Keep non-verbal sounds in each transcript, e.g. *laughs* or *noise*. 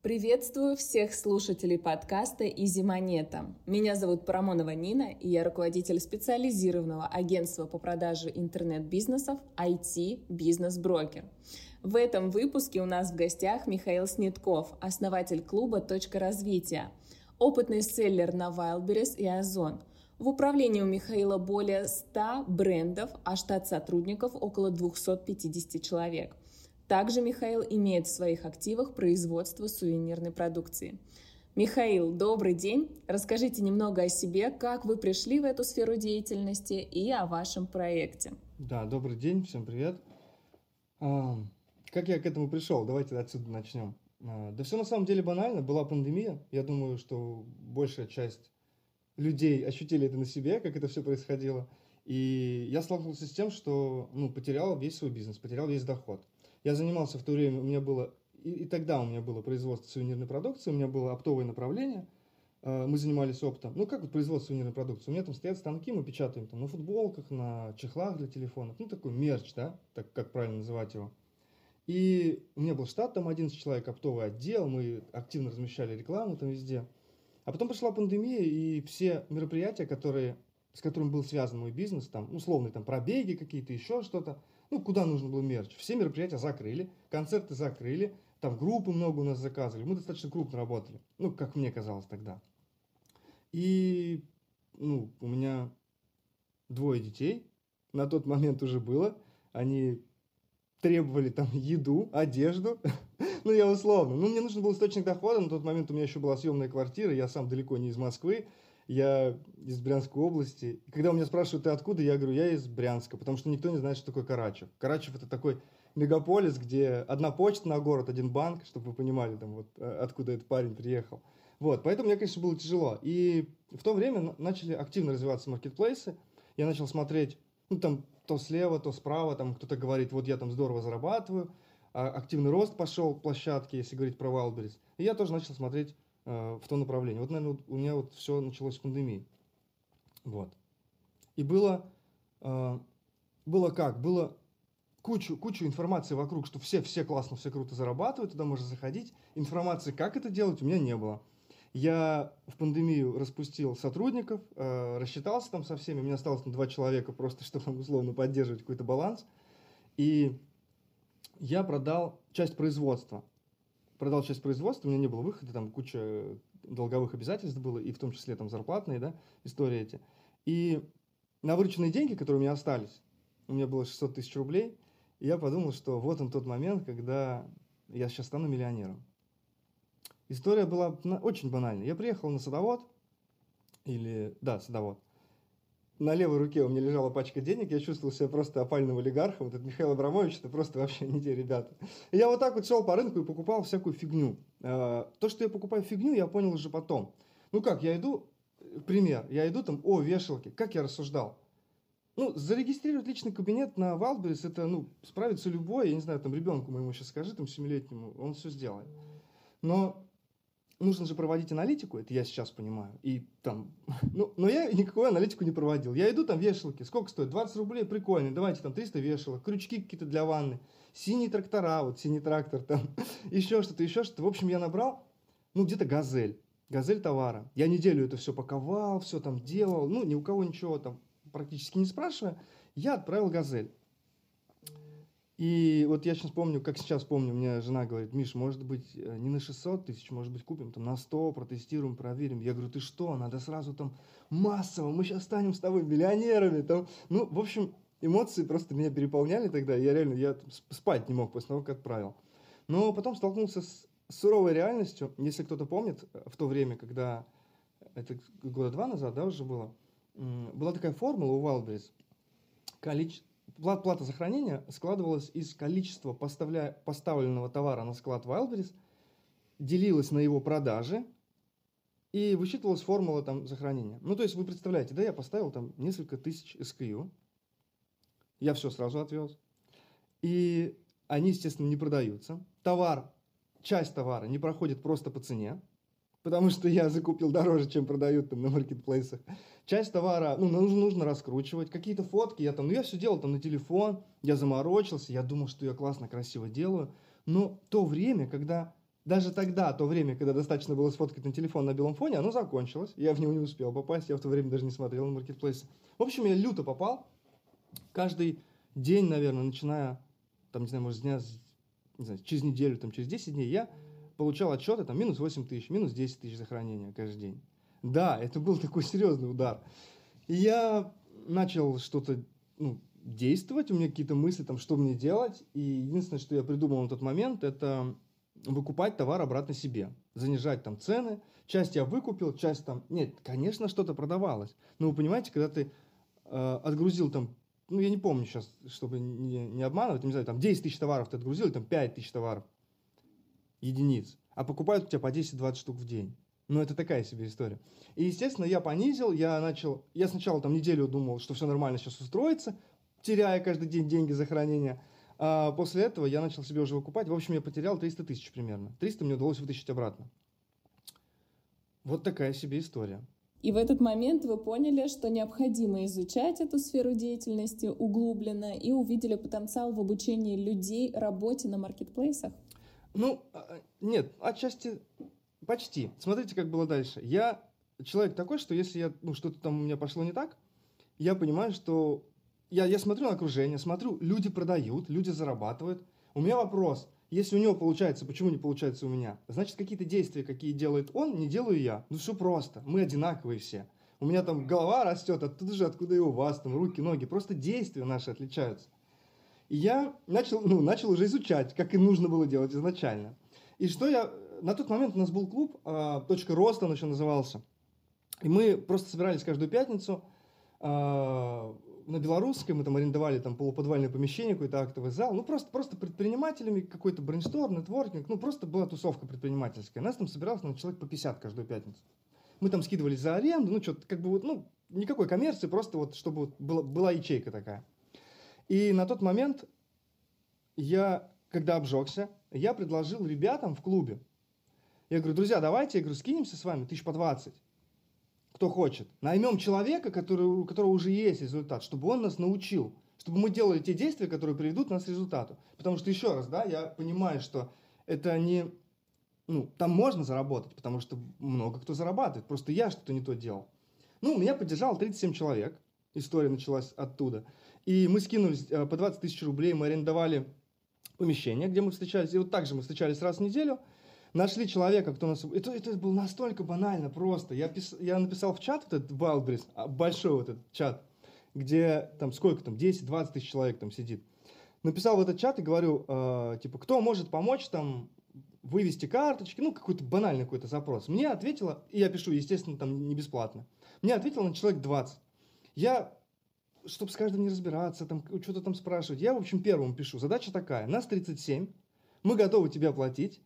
Приветствую всех слушателей подкаста «Изи Монета». Меня зовут Парамонова Нина, и я руководитель специализированного агентства по продаже интернет-бизнесов IT Бизнес Брокер. В этом выпуске у нас в гостях Михаил Снитков, основатель клуба «Точка развития», опытный селлер на Wildberries и Озон. В управлении у Михаила более 100 брендов, а штат сотрудников около 250 человек – также Михаил имеет в своих активах производство сувенирной продукции. Михаил, добрый день. Расскажите немного о себе, как вы пришли в эту сферу деятельности и о вашем проекте. Да, добрый день, всем привет. А, как я к этому пришел? Давайте отсюда начнем. А, да все на самом деле банально. Была пандемия. Я думаю, что большая часть людей ощутили это на себе, как это все происходило. И я столкнулся с тем, что ну, потерял весь свой бизнес, потерял весь доход. Я занимался в то время, у меня было, и, и тогда у меня было производство сувенирной продукции, у меня было оптовое направление, э, мы занимались оптом. Ну, как вот производство сувенирной продукции? У меня там стоят станки, мы печатаем там на футболках, на чехлах для телефонов, ну, такой мерч, да, так как правильно называть его. И у меня был штат, там 11 человек, оптовый отдел, мы активно размещали рекламу там везде. А потом пришла пандемия, и все мероприятия, которые, с которыми был связан мой бизнес, там, условные там пробеги какие-то, еще что-то, ну, куда нужно было мерч. Все мероприятия закрыли, концерты закрыли, там группы много у нас заказывали, мы достаточно крупно работали, ну, как мне казалось тогда. И, ну, у меня двое детей, на тот момент уже было, они требовали там еду, одежду, *laughs* ну, я условно, ну, мне нужен был источник дохода, на тот момент у меня еще была съемная квартира, я сам далеко не из Москвы, я из Брянской области. И когда у меня спрашивают, ты откуда, я говорю, я из Брянска, потому что никто не знает, что такое Карачев. Карачев это такой мегаполис, где одна почта на город, один банк, чтобы вы понимали, там, вот, э, откуда этот парень приехал. Вот, поэтому мне, конечно, было тяжело. И в то время начали активно развиваться маркетплейсы. Я начал смотреть, ну, там, то слева, то справа, там кто-то говорит, вот я там здорово зарабатываю, а активный рост пошел площадки, если говорить про Wildberries. И я тоже начал смотреть в то направление. Вот, наверное, у меня вот все началось с пандемии. Вот. И было, э, было как? Было кучу, кучу информации вокруг, что все, все классно, все круто зарабатывают, туда можно заходить. Информации, как это делать, у меня не было. Я в пандемию распустил сотрудников, э, рассчитался там со всеми, у меня осталось там два человека просто, *laughs* чтобы условно поддерживать какой-то баланс. И я продал часть производства продал часть производства, у меня не было выхода, там куча долговых обязательств было, и в том числе там зарплатные, да, истории эти. И на вырученные деньги, которые у меня остались, у меня было 600 тысяч рублей, и я подумал, что вот он тот момент, когда я сейчас стану миллионером. История была очень банальная. Я приехал на садовод, или, да, садовод, на левой руке у меня лежала пачка денег, я чувствовал себя просто опальным олигархом. Этот Михаил Абрамович, это просто вообще не те ребята. И я вот так вот шел по рынку и покупал всякую фигню. А, то, что я покупаю фигню, я понял уже потом. Ну как, я иду, пример, я иду там, о, вешалки, как я рассуждал. Ну, зарегистрировать личный кабинет на Wildberries, это, ну, справится любой, я не знаю, там, ребенку моему сейчас скажи, там, семилетнему, он все сделает. Но нужно же проводить аналитику, это я сейчас понимаю. И там, *laughs* ну, но я никакую аналитику не проводил. Я иду, там вешалки, сколько стоит? 20 рублей, прикольно, давайте там 300 вешалок, крючки какие-то для ванны, синие трактора, вот синий трактор там, *laughs* еще что-то, еще что-то. В общем, я набрал, ну, где-то газель, газель товара. Я неделю это все паковал, все там делал, ну, ни у кого ничего там практически не спрашивая, я отправил газель. И вот я сейчас помню, как сейчас помню, мне жена говорит, Миш, может быть, э, не на 600 тысяч, может быть, купим там на 100, протестируем, проверим. Я говорю, ты что, надо сразу там массово, мы сейчас станем с тобой миллионерами. Там. Ну, в общем, эмоции просто меня переполняли тогда, я реально, я спать не мог после того, как отправил. Но потом столкнулся с суровой реальностью, если кто-то помнит, э, в то время, когда, это года два назад, да, уже было, была такая формула у Wildberries, количество, плата за хранение складывалась из количества поставля... поставленного товара на склад Wildberries, делилась на его продажи и высчитывалась формула там за хранение. Ну, то есть вы представляете, да, я поставил там несколько тысяч SKU, я все сразу отвез, и они, естественно, не продаются. Товар, часть товара не проходит просто по цене, потому что я закупил дороже, чем продают там на маркетплейсах. Часть товара, ну, нужно, нужно раскручивать. Какие-то фотки я там, ну, я все делал там на телефон, я заморочился, я думал, что я классно, красиво делаю. Но то время, когда даже тогда, то время, когда достаточно было сфоткать на телефон на белом фоне, оно закончилось. Я в него не успел попасть, я в то время даже не смотрел на маркетплейсы. В общем, я люто попал. Каждый день, наверное, начиная, там, не знаю, может, дня, не знаю, через неделю, там, через 10 дней, я получал отчеты, там, минус 8 тысяч, минус 10 тысяч за хранение каждый день. Да, это был такой серьезный удар. И я начал что-то ну, действовать, у меня какие-то мысли, там, что мне делать. И единственное, что я придумал на тот момент, это выкупать товар обратно себе, занижать там цены. Часть я выкупил, часть там... Нет, конечно, что-то продавалось. Но вы понимаете, когда ты э, отгрузил там, ну, я не помню сейчас, чтобы не, не обманывать, не знаю, там 10 тысяч товаров ты отгрузил, там 5 тысяч товаров, единиц, а покупают у тебя по 10-20 штук в день. Ну, это такая себе история. И, естественно, я понизил, я начал... Я сначала там неделю думал, что все нормально сейчас устроится, теряя каждый день деньги за хранение. А после этого я начал себе уже выкупать. В общем, я потерял 300 тысяч примерно. 300 мне удалось вытащить обратно. Вот такая себе история. И в этот момент вы поняли, что необходимо изучать эту сферу деятельности углубленно и увидели потенциал в обучении людей работе на маркетплейсах? Ну, а, нет, отчасти почти. Смотрите, как было дальше. Я человек такой, что если я, ну, что-то там у меня пошло не так, я понимаю, что я, я смотрю на окружение, смотрю, люди продают, люди зарабатывают. У меня вопрос, если у него получается, почему не получается у меня? Значит, какие-то действия, какие делает он, не делаю я. Ну, все просто, мы одинаковые все. У меня там голова растет, оттуда же, откуда и у вас, там руки, ноги. Просто действия наши отличаются. И я начал, ну, начал уже изучать, как и нужно было делать изначально. И что я... На тот момент у нас был клуб, э, «Точка роста» он еще назывался. И мы просто собирались каждую пятницу, э, на Белорусской, мы там арендовали там полуподвальное помещение, какой-то актовый зал, ну просто, просто предпринимателями какой-то брейншторм, нетворкинг, ну просто была тусовка предпринимательская. Нас там собиралось на человек по 50 каждую пятницу. Мы там скидывались за аренду, ну что-то как бы вот, ну никакой коммерции, просто вот чтобы вот была, была ячейка такая. И на тот момент я, когда обжегся, я предложил ребятам в клубе, я говорю, друзья, давайте, я говорю, скинемся с вами тысяч по 20 кто хочет. Наймем человека, который, у которого уже есть результат, чтобы он нас научил, чтобы мы делали те действия, которые приведут нас к результату. Потому что, еще раз, да, я понимаю, что это не... Ну, там можно заработать, потому что много кто зарабатывает. Просто я что-то не то делал. Ну, меня поддержал 37 человек. История началась оттуда. И мы скинулись э, по 20 тысяч рублей, мы арендовали помещение, где мы встречались. И вот так же мы встречались раз в неделю – нашли человека, кто нас... Это, это было настолько банально просто. Я, пис... я написал в чат этот Wildberries, а, большой вот этот чат, где там сколько там, 10-20 тысяч человек там сидит. Написал в этот чат и говорю, э, типа, кто может помочь там вывести карточки, ну, какой-то банальный какой-то запрос. Мне ответила, и я пишу, естественно, там не бесплатно, мне ответил на человек 20. Я, чтобы с каждым не разбираться, там, что-то там спрашивать, я, в общем, первому пишу. Задача такая, нас 37, мы готовы тебе оплатить,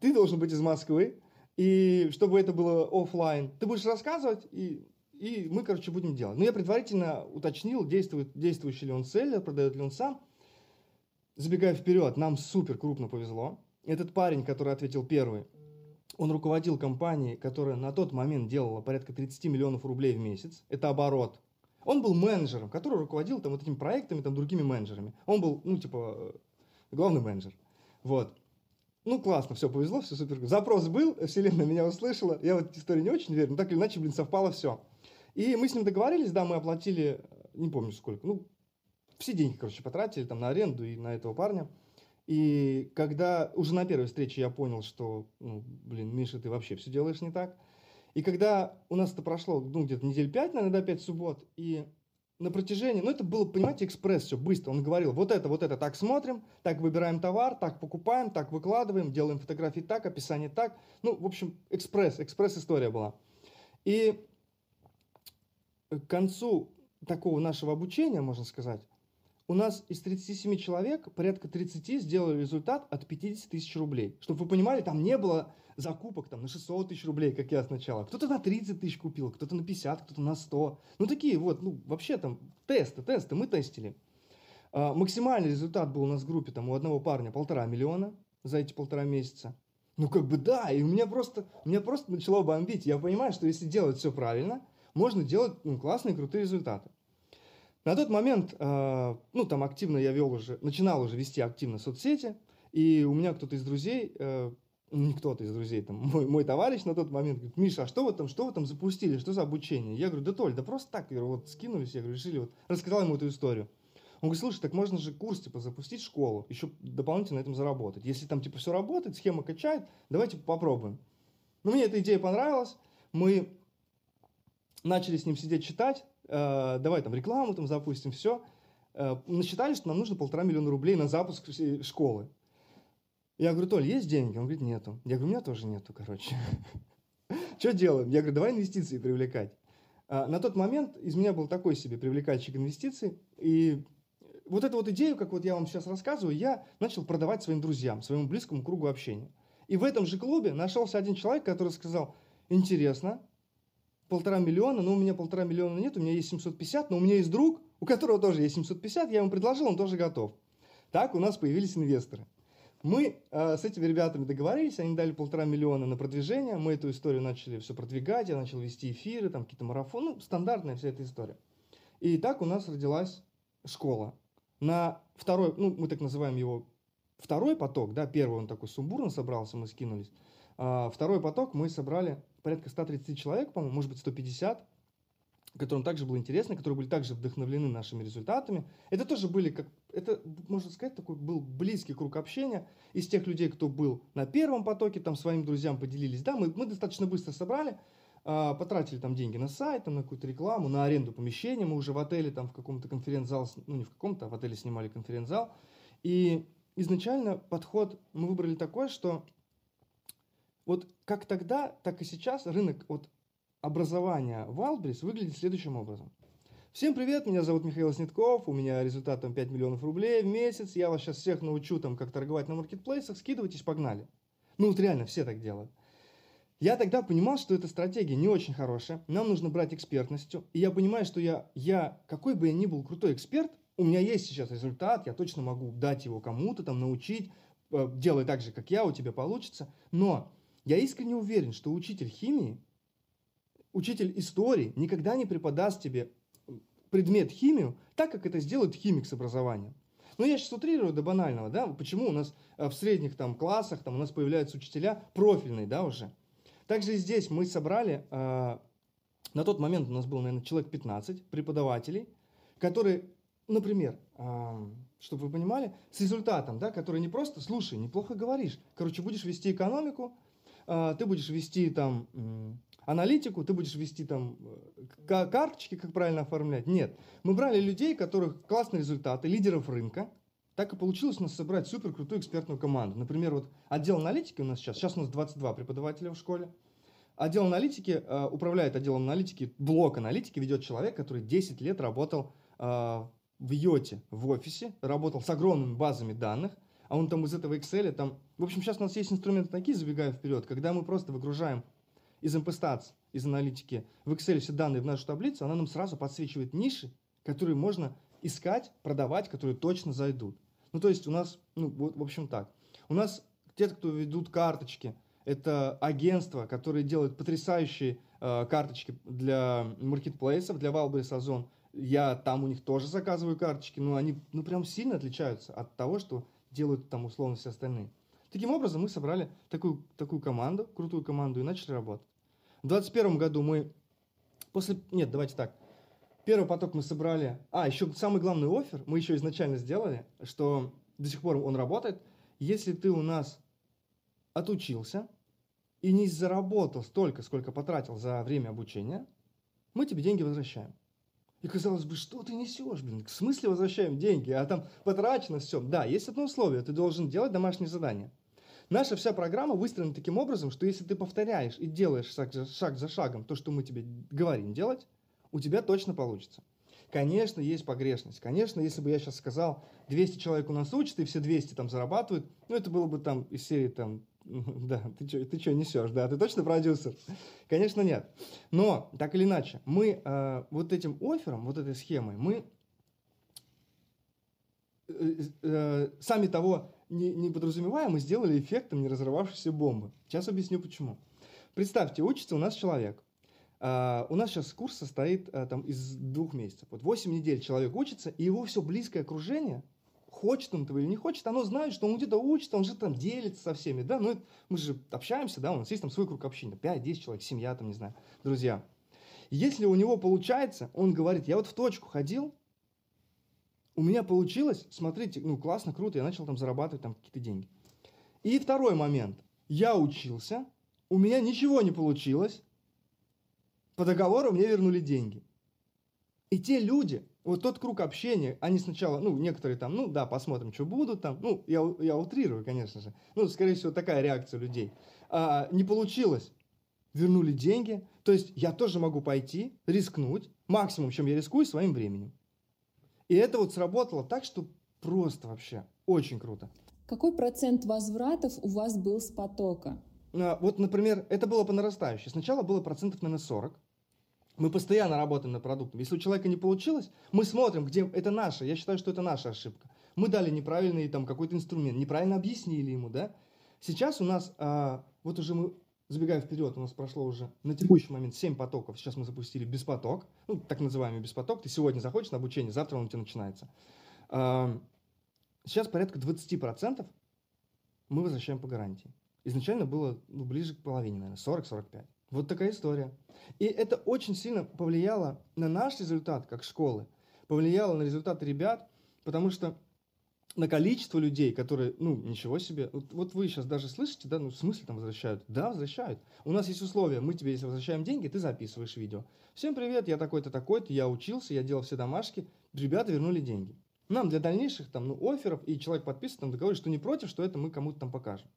ты должен быть из Москвы, и чтобы это было офлайн, ты будешь рассказывать, и, и мы, короче, будем делать. Но я предварительно уточнил, действует, действующий ли он селлер, продает ли он сам. Забегая вперед, нам супер крупно повезло. Этот парень, который ответил первый, он руководил компанией, которая на тот момент делала порядка 30 миллионов рублей в месяц. Это оборот. Он был менеджером, который руководил там вот этими проектами, там другими менеджерами. Он был, ну, типа, э, главный менеджер. Вот. Ну, классно, все, повезло, все супер. Запрос был, вселенная меня услышала. Я в эту историю не очень верю, но так или иначе, блин, совпало все. И мы с ним договорились, да, мы оплатили, не помню сколько, ну, все деньги, короче, потратили там на аренду и на этого парня. И когда уже на первой встрече я понял, что, ну, блин, Миша, ты вообще все делаешь не так. И когда у нас это прошло, ну, где-то недель пять, наверное, до пять суббот, и на протяжении, ну это было, понимаете, экспресс, все быстро. Он говорил, вот это, вот это, так смотрим, так выбираем товар, так покупаем, так выкладываем, делаем фотографии так, описание так. Ну, в общем, экспресс, экспресс-история была. И к концу такого нашего обучения, можно сказать, у нас из 37 человек порядка 30 сделали результат от 50 тысяч рублей. Чтобы вы понимали, там не было закупок там, на 600 тысяч рублей, как я сначала. Кто-то на 30 тысяч купил, кто-то на 50, кто-то на 100. Ну, такие вот, ну, вообще там тесты, тесты, мы тестили. А, максимальный результат был у нас в группе, там, у одного парня полтора миллиона за эти полтора месяца. Ну, как бы да, и у меня просто, у меня просто начало бомбить. Я понимаю, что если делать все правильно, можно делать ну, классные, крутые результаты. На тот момент, э, ну, там активно я вел уже, начинал уже вести активно соцсети, и у меня кто-то из друзей э, не кто-то из друзей, там, *laughs* мой, мой товарищ на тот момент говорит, Миша, а что вы там, что вы там запустили, что за обучение? Я говорю, да Толь, да просто так, я говорю, вот скинулись, я говорю, решили, вот, рассказал ему эту историю. Он говорит, слушай, так можно же курс, типа, запустить школу, еще дополнительно на этом заработать. Если там, типа, все работает, схема качает, давайте попробуем. Ну, мне эта идея понравилась, мы начали с ним сидеть читать, э, давай там рекламу там запустим, все. Э, насчитали, что нам нужно полтора миллиона рублей на запуск школы. Я говорю, Толь, есть деньги? Он говорит, нету. Я говорю, у меня тоже нету, короче. *laughs* Что делаем? Я говорю, давай инвестиции привлекать. А, на тот момент из меня был такой себе привлекальщик инвестиций. И вот эту вот идею, как вот я вам сейчас рассказываю, я начал продавать своим друзьям, своему близкому кругу общения. И в этом же клубе нашелся один человек, который сказал, интересно, полтора миллиона, но у меня полтора миллиона нет, у меня есть 750, но у меня есть друг, у которого тоже есть 750, я ему предложил, он тоже готов. Так у нас появились инвесторы. Мы э, с этими ребятами договорились, они дали полтора миллиона на продвижение, мы эту историю начали все продвигать, я начал вести эфиры, там какие-то марафоны, ну, стандартная вся эта история. И так у нас родилась школа. На второй, ну, мы так называем его второй поток, да, первый он такой сумбурно собрался, мы скинулись. А второй поток мы собрали порядка 130 человек, по-моему, может быть 150, которым также было интересно, которые были также вдохновлены нашими результатами. Это тоже были, как, это, можно сказать, такой был близкий круг общения из тех людей, кто был на первом потоке, там своим друзьям поделились. Да, мы, мы достаточно быстро собрали, э, потратили там деньги на сайт, там, на какую-то рекламу, на аренду помещения. Мы уже в отеле, там в каком-то конференц-зал, ну не в каком-то, а в отеле снимали конференц-зал. И изначально подход мы выбрали такой, что вот как тогда, так и сейчас рынок вот образования в Альбрис выглядит следующим образом. Всем привет, меня зовут Михаил Снетков, у меня результат там 5 миллионов рублей в месяц, я вас сейчас всех научу там, как торговать на маркетплейсах, скидывайтесь, погнали. Ну вот реально, все так делают. Я тогда понимал, что эта стратегия не очень хорошая, нам нужно брать экспертностью, и я понимаю, что я, я, какой бы я ни был крутой эксперт, у меня есть сейчас результат, я точно могу дать его кому-то, там, научить, э, делай так же, как я, у тебя получится, но я искренне уверен, что учитель химии, учитель истории никогда не преподаст тебе предмет химию так, как это сделает химик с образованием. Но я сейчас утрирую до банального, да, почему у нас э, в средних там классах там у нас появляются учителя профильные, да, уже. Также здесь мы собрали, э, на тот момент у нас было, наверное, человек 15 преподавателей, которые, например, э, чтобы вы понимали, с результатом, да, который не просто, слушай, неплохо говоришь, короче, будешь вести экономику, а, ты будешь вести там аналитику, ты будешь вести там э, карточки, как правильно оформлять. Нет. Мы брали людей, которых классные результаты, лидеров рынка. Так и получилось у нас собрать супер крутую экспертную команду. Например, вот отдел аналитики у нас сейчас, сейчас у нас 22 преподавателя в школе. Отдел аналитики, э, управляет отделом аналитики, блок аналитики ведет человек, который 10 лет работал э, в Йоте, в офисе, работал с огромными базами данных, а он там из этого Excel, там... В общем, сейчас у нас есть инструменты такие, забегая вперед, когда мы просто выгружаем из MPStats, из аналитики, в Excel все данные в нашу таблицу, она нам сразу подсвечивает ниши, которые можно искать, продавать, которые точно зайдут. Ну, то есть у нас, ну, вот, в общем так. У нас те, кто ведут карточки, это агентства, которые делают потрясающие э, карточки для маркетплейсов, для Wildberries Озон. Я там у них тоже заказываю карточки, но они ну, прям сильно отличаются от того, что делают там условно все остальные. Таким образом, мы собрали такую, такую команду, крутую команду и начали работать. В 2021 году мы после... Нет, давайте так. Первый поток мы собрали... А, еще самый главный офер мы еще изначально сделали, что до сих пор он работает. Если ты у нас отучился и не заработал столько, сколько потратил за время обучения, мы тебе деньги возвращаем. И казалось бы, что ты несешь, блин? В смысле возвращаем деньги? А там потрачено все. Да, есть одно условие. Ты должен делать домашнее задание. Наша вся программа выстроена таким образом, что если ты повторяешь и делаешь шаг за, шаг за шагом то, что мы тебе говорим делать, у тебя точно получится. Конечно, есть погрешность. Конечно, если бы я сейчас сказал, 200 человек у нас учат, и все 200 там зарабатывают, ну, это было бы там из серии там Да, ты что ты несешь, да, ты точно продюсер? Конечно, нет. Но, так или иначе, мы э, вот этим оффером, вот этой схемой, мы э, э, сами того не, не подразумевая, мы сделали эффектом не разорвавшейся бомбы. Сейчас объясню почему. Представьте, учится у нас человек. Uh, у нас сейчас курс состоит uh, там, из двух месяцев. Вот 8 недель человек учится, и его все близкое окружение хочет он этого или не хочет, оно знает, что он где-то учится, он же там делится со всеми, да, ну, мы же общаемся, да, у нас есть там свой круг общения, 5-10 человек, семья, там, не знаю, друзья. Если у него получается, он говорит, я вот в точку ходил, у меня получилось, смотрите, ну, классно, круто, я начал там зарабатывать там какие-то деньги. И второй момент, я учился, у меня ничего не получилось, по договору мне вернули деньги. И те люди, вот тот круг общения, они сначала, ну, некоторые там, ну, да, посмотрим, что будут там, ну, я, я утрирую, конечно же, ну, скорее всего, такая реакция людей. А, не получилось, вернули деньги, то есть я тоже могу пойти, рискнуть, максимум, чем я рискую, своим временем. И это вот сработало так, что просто вообще очень круто. Какой процент возвратов у вас был с потока? А, вот, например, это было по нарастающей. Сначала было процентов, наверное, 40. Мы постоянно работаем над продуктом. Если у человека не получилось, мы смотрим, где это наше. Я считаю, что это наша ошибка. Мы дали неправильный там какой-то инструмент, неправильно объяснили ему, да. Сейчас у нас, а, вот уже мы, забегая вперед, у нас прошло уже на текущий момент 7 потоков. Сейчас мы запустили беспоток, ну, так называемый беспоток. Ты сегодня заходишь на обучение, завтра он у тебя начинается. Сейчас порядка 20% мы возвращаем по гарантии. Изначально было ну, ближе к половине, наверное, 40-45. Вот такая история. И это очень сильно повлияло на наш результат как школы, повлияло на результаты ребят, потому что на количество людей, которые, ну, ничего себе, вот, вот вы сейчас даже слышите, да, ну, в смысле там возвращают? Да, возвращают. У нас есть условия, мы тебе, если возвращаем деньги, ты записываешь видео. Всем привет, я такой-то, такой-то, я учился, я делал все домашки, ребята вернули деньги. Нам для дальнейших там, ну, офферов, и человек подписывает там договор, что не против, что это мы кому-то там покажем.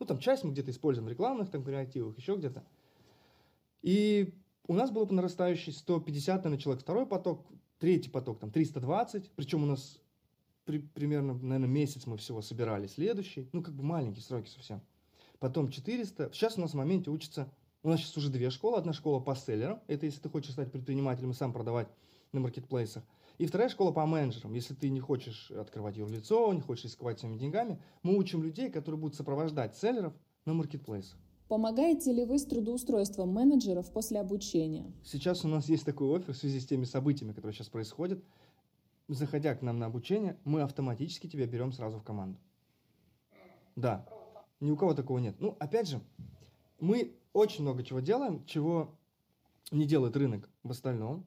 Ну, там часть мы где-то используем в рекламных там креативах, еще где-то. И у нас было по нарастающей 150, наверное, человек второй поток, третий поток там 320, причем у нас при, примерно, наверное, месяц мы всего собирали следующий, ну, как бы маленькие сроки совсем. Потом 400. Сейчас у нас в моменте учится, у нас сейчас уже две школы. Одна школа по селлерам, это если ты хочешь стать предпринимателем и сам продавать на маркетплейсах. И вторая школа по менеджерам. Если ты не хочешь открывать юрлицо, не хочешь рисковать своими деньгами, мы учим людей, которые будут сопровождать селлеров на маркетплейсах. Помогаете ли вы с трудоустройством менеджеров после обучения? Сейчас у нас есть такой офер в связи с теми событиями, которые сейчас происходят. Заходя к нам на обучение, мы автоматически тебя берем сразу в команду. Да, ни у кого такого нет. Ну, опять же, мы очень много чего делаем, чего не делает рынок в остальном.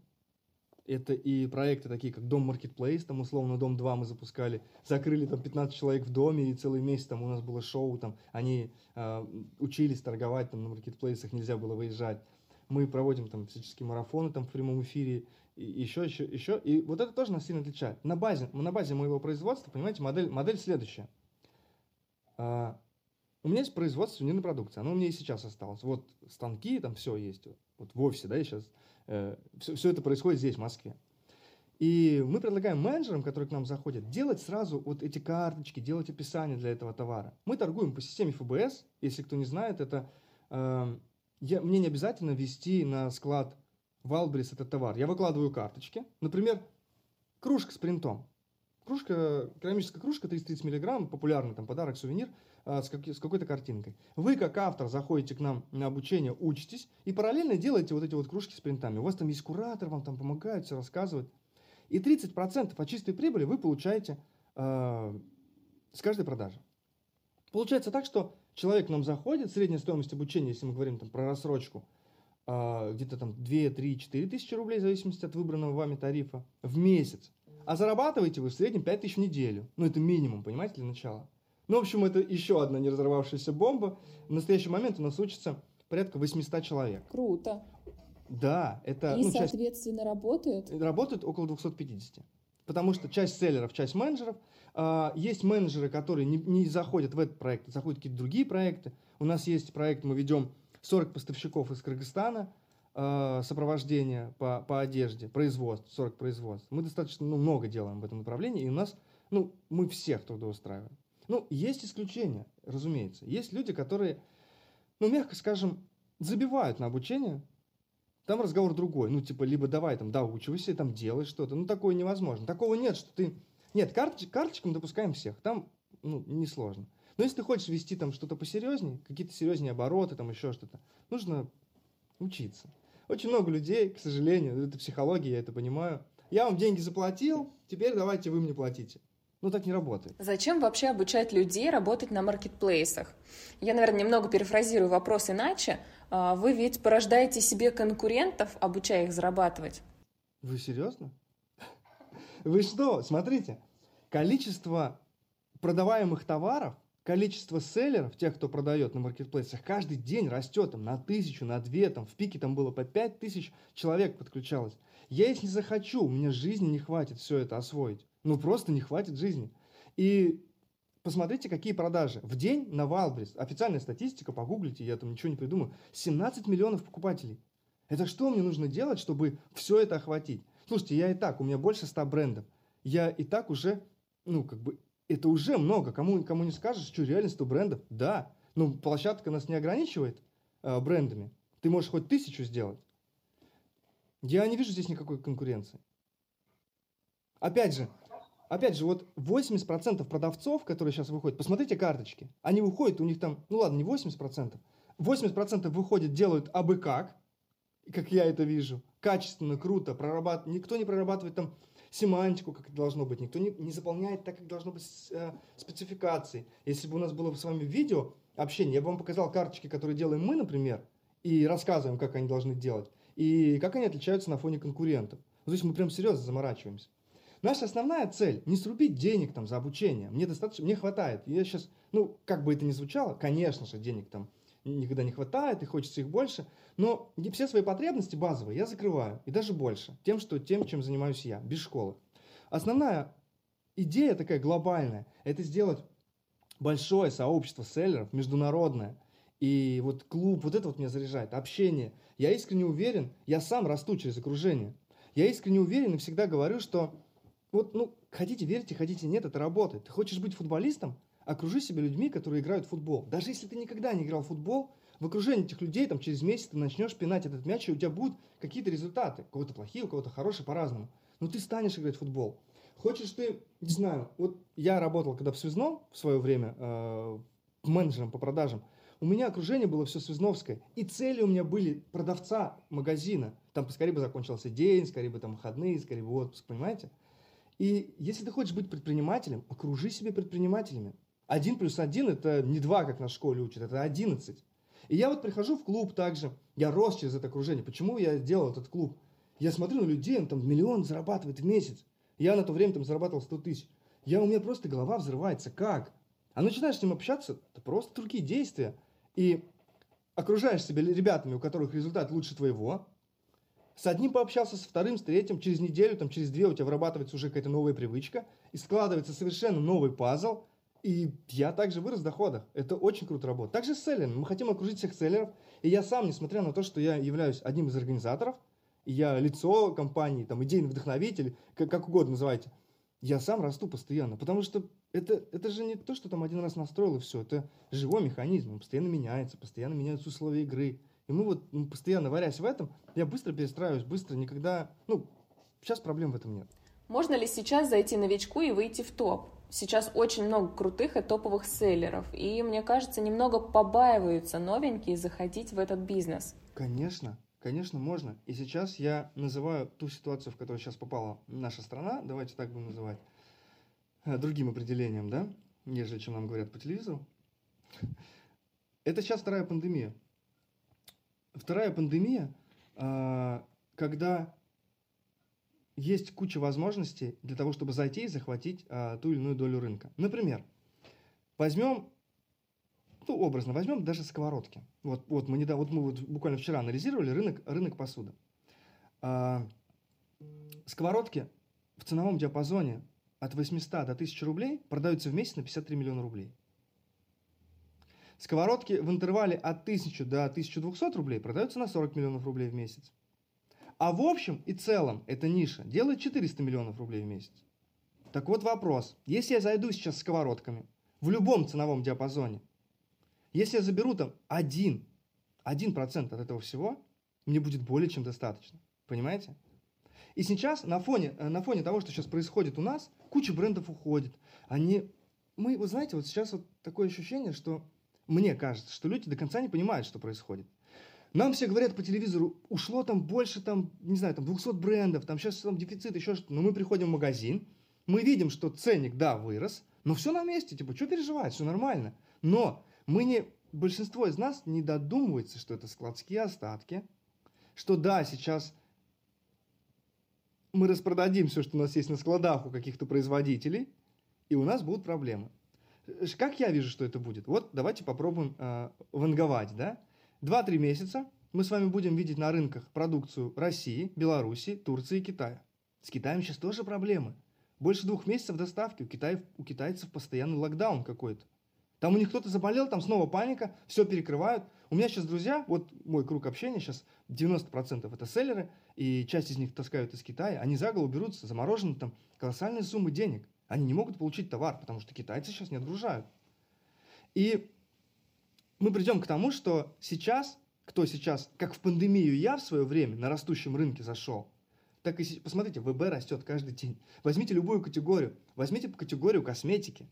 Это и проекты такие, как Дом Маркетплейс, там условно Дом 2 мы запускали, закрыли там 15 человек в доме, и целый месяц там у нас было шоу, там они э, учились торговать там на маркетплейсах, нельзя было выезжать. Мы проводим там всяческие марафоны там в прямом эфире, и еще, еще, еще. И вот это тоже нас сильно отличает. На базе, на базе моего производства, понимаете, модель, модель следующая. А, у меня есть производство на продукции, оно у меня и сейчас осталось. Вот станки, там все есть. Вот в офисе, да, я сейчас все, э, все это происходит здесь, в Москве. И мы предлагаем менеджерам, которые к нам заходят, делать сразу вот эти карточки, делать описание для этого товара. Мы торгуем по системе ФБС. Если кто не знает, это э, я, мне не обязательно вести на склад Валбрис этот товар. Я выкладываю карточки. Например, кружка с принтом. Кружка, керамическая кружка 330 миллиграмм, популярный там подарок, сувенир а, с, как, с какой-то картинкой. Вы, как автор, заходите к нам на обучение, учитесь и параллельно делаете вот эти вот кружки с принтами. У вас там есть куратор, вам там помогает, все рассказывает. И 30% от чистой прибыли вы получаете э, с каждой продажи. Получается так, что человек к нам заходит, средняя стоимость обучения, если мы говорим там, про рассрочку, э, где-то там 2, 3, 4 тысячи рублей, в зависимости от выбранного вами тарифа, в месяц. А зарабатываете вы в среднем 5 тысяч в неделю. Ну, это минимум, понимаете, для начала. Ну, в общем, это еще одна не разорвавшаяся бомба. В настоящий момент у нас учится порядка 800 человек. Круто. Да, это... И, ну, соответственно, часть... работают? Работают около 250. Потому что часть селлеров, часть менеджеров. Э, есть менеджеры, которые не, не заходят в этот проект, заходят в какие-то другие проекты. У нас есть проект, мы ведем 40 поставщиков из Кыргызстана, э, сопровождение по, по одежде, производство, 40 производств. Мы достаточно ну, много делаем в этом направлении, и у нас, ну, мы всех трудоустраиваем. Ну, есть исключения, разумеется. Есть люди, которые, ну, мягко скажем, забивают на обучение, там разговор другой. Ну, типа, либо давай там доучивайся, там делай что-то. Ну, такое невозможно. Такого нет, что ты... Нет, карточ... карточкам допускаем всех. Там, ну, несложно. Но если ты хочешь вести там что-то посерьезнее, какие-то серьезнее обороты, там еще что-то, нужно учиться. Очень много людей, к сожалению, это психология, я это понимаю. Я вам деньги заплатил, теперь давайте вы мне платите. Ну, так не работает. Зачем вообще обучать людей работать на маркетплейсах? Я, наверное, немного перефразирую вопрос иначе. А, вы ведь порождаете себе конкурентов, обучая их зарабатывать. Вы серьезно? Вы что? Смотрите, количество продаваемых товаров, количество селлеров, тех, кто продает на маркетплейсах, каждый день растет там, на тысячу, на две, там, в пике там было по пять тысяч человек подключалось. Я если захочу, у меня жизни не хватит все это освоить. Ну, просто не хватит жизни. И посмотрите, какие продажи. В день на Wildberries, официальная статистика, погуглите, я там ничего не придумаю, 17 миллионов покупателей. Это что мне нужно делать, чтобы все это охватить? Слушайте, я и так, у меня больше 100 брендов. Я и так уже, ну, как бы, это уже много. Кому, кому не скажешь, что реально 100 брендов? Да. Ну, площадка нас не ограничивает э, брендами. Ты можешь хоть тысячу сделать. Я не вижу здесь никакой конкуренции. Опять же, опять же, вот 80% продавцов, которые сейчас выходят, посмотрите карточки, они выходят, у них там, ну ладно, не 80%, 80% выходят, делают абы как, как я это вижу, качественно, круто, прорабат... никто не прорабатывает там семантику, как должно быть, никто не, не заполняет так, как должно быть э, спецификации. Если бы у нас было с вами видео общение, я бы вам показал карточки, которые делаем мы, например, и рассказываем, как они должны делать, и как они отличаются на фоне конкурентов. То есть мы прям серьезно заморачиваемся. Наша основная цель не срубить денег там за обучение. Мне достаточно, мне хватает. Я сейчас, ну, как бы это ни звучало, конечно же, денег там никогда не хватает, и хочется их больше. Но все свои потребности базовые я закрываю, и даже больше, тем, что, тем, чем занимаюсь я, без школы. Основная идея такая глобальная, это сделать большое сообщество селлеров, международное. И вот клуб, вот это вот меня заряжает, общение. Я искренне уверен, я сам расту через окружение. Я искренне уверен и всегда говорю, что вот, ну, хотите верьте, хотите нет, это работает. Ты хочешь быть футболистом? Окружи себя людьми, которые играют в футбол. Даже если ты никогда не играл в футбол, в окружении этих людей там через месяц ты начнешь пинать этот мяч, и у тебя будут какие-то результаты. У кого-то плохие, у кого-то хорошие, по-разному. Но ты станешь играть в футбол. Хочешь ты, не знаю, вот я работал когда в связном в свое время э, менеджером по продажам, у меня окружение было все связновское, и цели у меня были продавца магазина. Там скорее бы закончился день, скорее бы там выходные, скорее бы отпуск, понимаете? И если ты хочешь быть предпринимателем, окружи себя предпринимателями. Один плюс один – это не два, как на школе учат, это одиннадцать. И я вот прихожу в клуб также, я рос через это окружение. Почему я сделал этот клуб? Я смотрю на людей, он там миллион зарабатывает в месяц. Я на то время там зарабатывал 100 тысяч. Я, у меня просто голова взрывается. Как? А начинаешь с ним общаться, это просто другие действия. И окружаешь себя ребятами, у которых результат лучше твоего. С одним пообщался, с вторым, с третьим. Через неделю, там, через две у тебя вырабатывается уже какая-то новая привычка. И складывается совершенно новый пазл – и я также вырос в доходах. Это очень круто работает. Также с селлером. Мы хотим окружить всех селлеров. И я сам, несмотря на то, что я являюсь одним из организаторов, я лицо компании, там, идейный вдохновитель, как, как угодно называйте, я сам расту постоянно. Потому что это, это же не то, что там один раз настроил и все. Это живой механизм. Он постоянно меняется, постоянно меняются условия игры. И мы вот мы постоянно варясь в этом, я быстро перестраиваюсь, быстро, никогда... Ну, сейчас проблем в этом нет. Можно ли сейчас зайти новичку и выйти в топ? Сейчас очень много крутых и топовых селлеров, и, мне кажется, немного побаиваются новенькие заходить в этот бизнес. Конечно, конечно, можно. И сейчас я называю ту ситуацию, в которую сейчас попала наша страна, давайте так будем называть, э, другим определением, да, нежели чем нам говорят по телевизору. Это сейчас вторая пандемия. Вторая пандемия, а, когда есть куча возможностей для того, чтобы зайти и захватить а, ту или иную долю рынка. Например, возьмем, ну, образно, возьмем даже сковородки. Вот, вот, мы, недавно, вот мы вот буквально вчера анализировали рынок, рынок посуды. А, сковородки в ценовом диапазоне от 800 до 1000 рублей продаются в месяц на 53 миллиона рублей. Сковородки в интервале от 1000 до 1200 рублей продаются на 40 миллионов рублей в месяц. А в общем и целом эта ниша делает 400 миллионов рублей в месяц. Так вот вопрос. Если я зайду сейчас с сковородками в любом ценовом диапазоне, если я заберу там один, один процент от этого всего, мне будет более чем достаточно. Понимаете? И сейчас на фоне, э, на фоне того, что сейчас происходит у нас, куча брендов уходит. Они, мы, вы знаете, вот сейчас вот такое ощущение, что мне кажется, что люди до конца не понимают, что происходит. Нам все говорят по телевизору, ушло там больше, там, не знаю, там 200 брендов, там сейчас там дефицит, еще что-то. Но мы приходим в магазин, мы видим, что ценник, да, вырос, но все на месте, типа, что переживать, все нормально. Но мы не, большинство из нас не додумывается, что это складские остатки, что да, сейчас мы распродадим все, что у нас есть на складах у каких-то производителей, и у нас будут проблемы. Как я вижу, что это будет? Вот давайте попробуем э, ванговать, да? Два-три месяца мы с вами будем видеть на рынках продукцию России, Беларуси, Турции и Китая. С Китаем сейчас тоже проблемы. Больше двух месяцев доставки. У, Китая, у китайцев постоянный локдаун какой-то. Там у них кто-то заболел, там снова паника, все перекрывают. У меня сейчас друзья, вот мой круг общения сейчас 90% это селлеры, и часть из них таскают из Китая, они за голову берутся, заморожены там колоссальные суммы денег. Они не могут получить товар, потому что китайцы сейчас не отгружают. И мы придем к тому, что сейчас, кто сейчас, как в пандемию я в свое время на растущем рынке зашел, так и посмотрите, ВБ растет каждый день. Возьмите любую категорию, возьмите категорию косметики.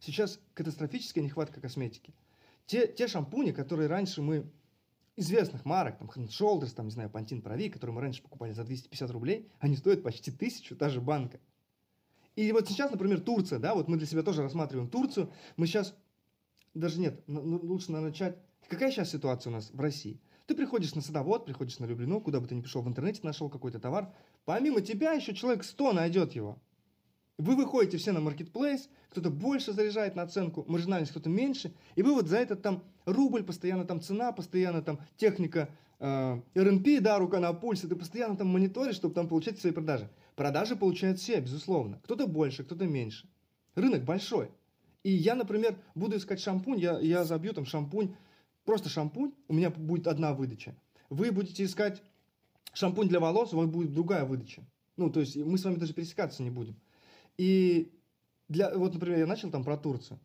Сейчас катастрофическая нехватка косметики. Те, те шампуни, которые раньше мы известных марок, там Hand Shoulders, там, не знаю, Pantene Pro которые мы раньше покупали за 250 рублей, они стоят почти тысячу, та же банка. И вот сейчас, например, Турция, да, вот мы для себя тоже рассматриваем Турцию. Мы сейчас, даже нет, лучше начать. Какая сейчас ситуация у нас в России? Ты приходишь на садовод, приходишь на Люблино, куда бы ты ни пришел, в интернете нашел какой-то товар. Помимо тебя еще человек 100 найдет его. Вы выходите все на маркетплейс, кто-то больше заряжает на оценку, маржинальность кто-то меньше, и вы вот за этот там рубль, постоянно там цена, постоянно там техника э, RNP, да, рука на пульсе, ты постоянно там мониторишь, чтобы там получать свои продажи. Продажи получают все, безусловно. Кто-то больше, кто-то меньше. Рынок большой. И я, например, буду искать шампунь, я, я забью там шампунь, просто шампунь, у меня будет одна выдача. Вы будете искать шампунь для волос, у вас будет другая выдача. Ну, то есть мы с вами даже пересекаться не будем. И для, вот, например, я начал там про Турцию.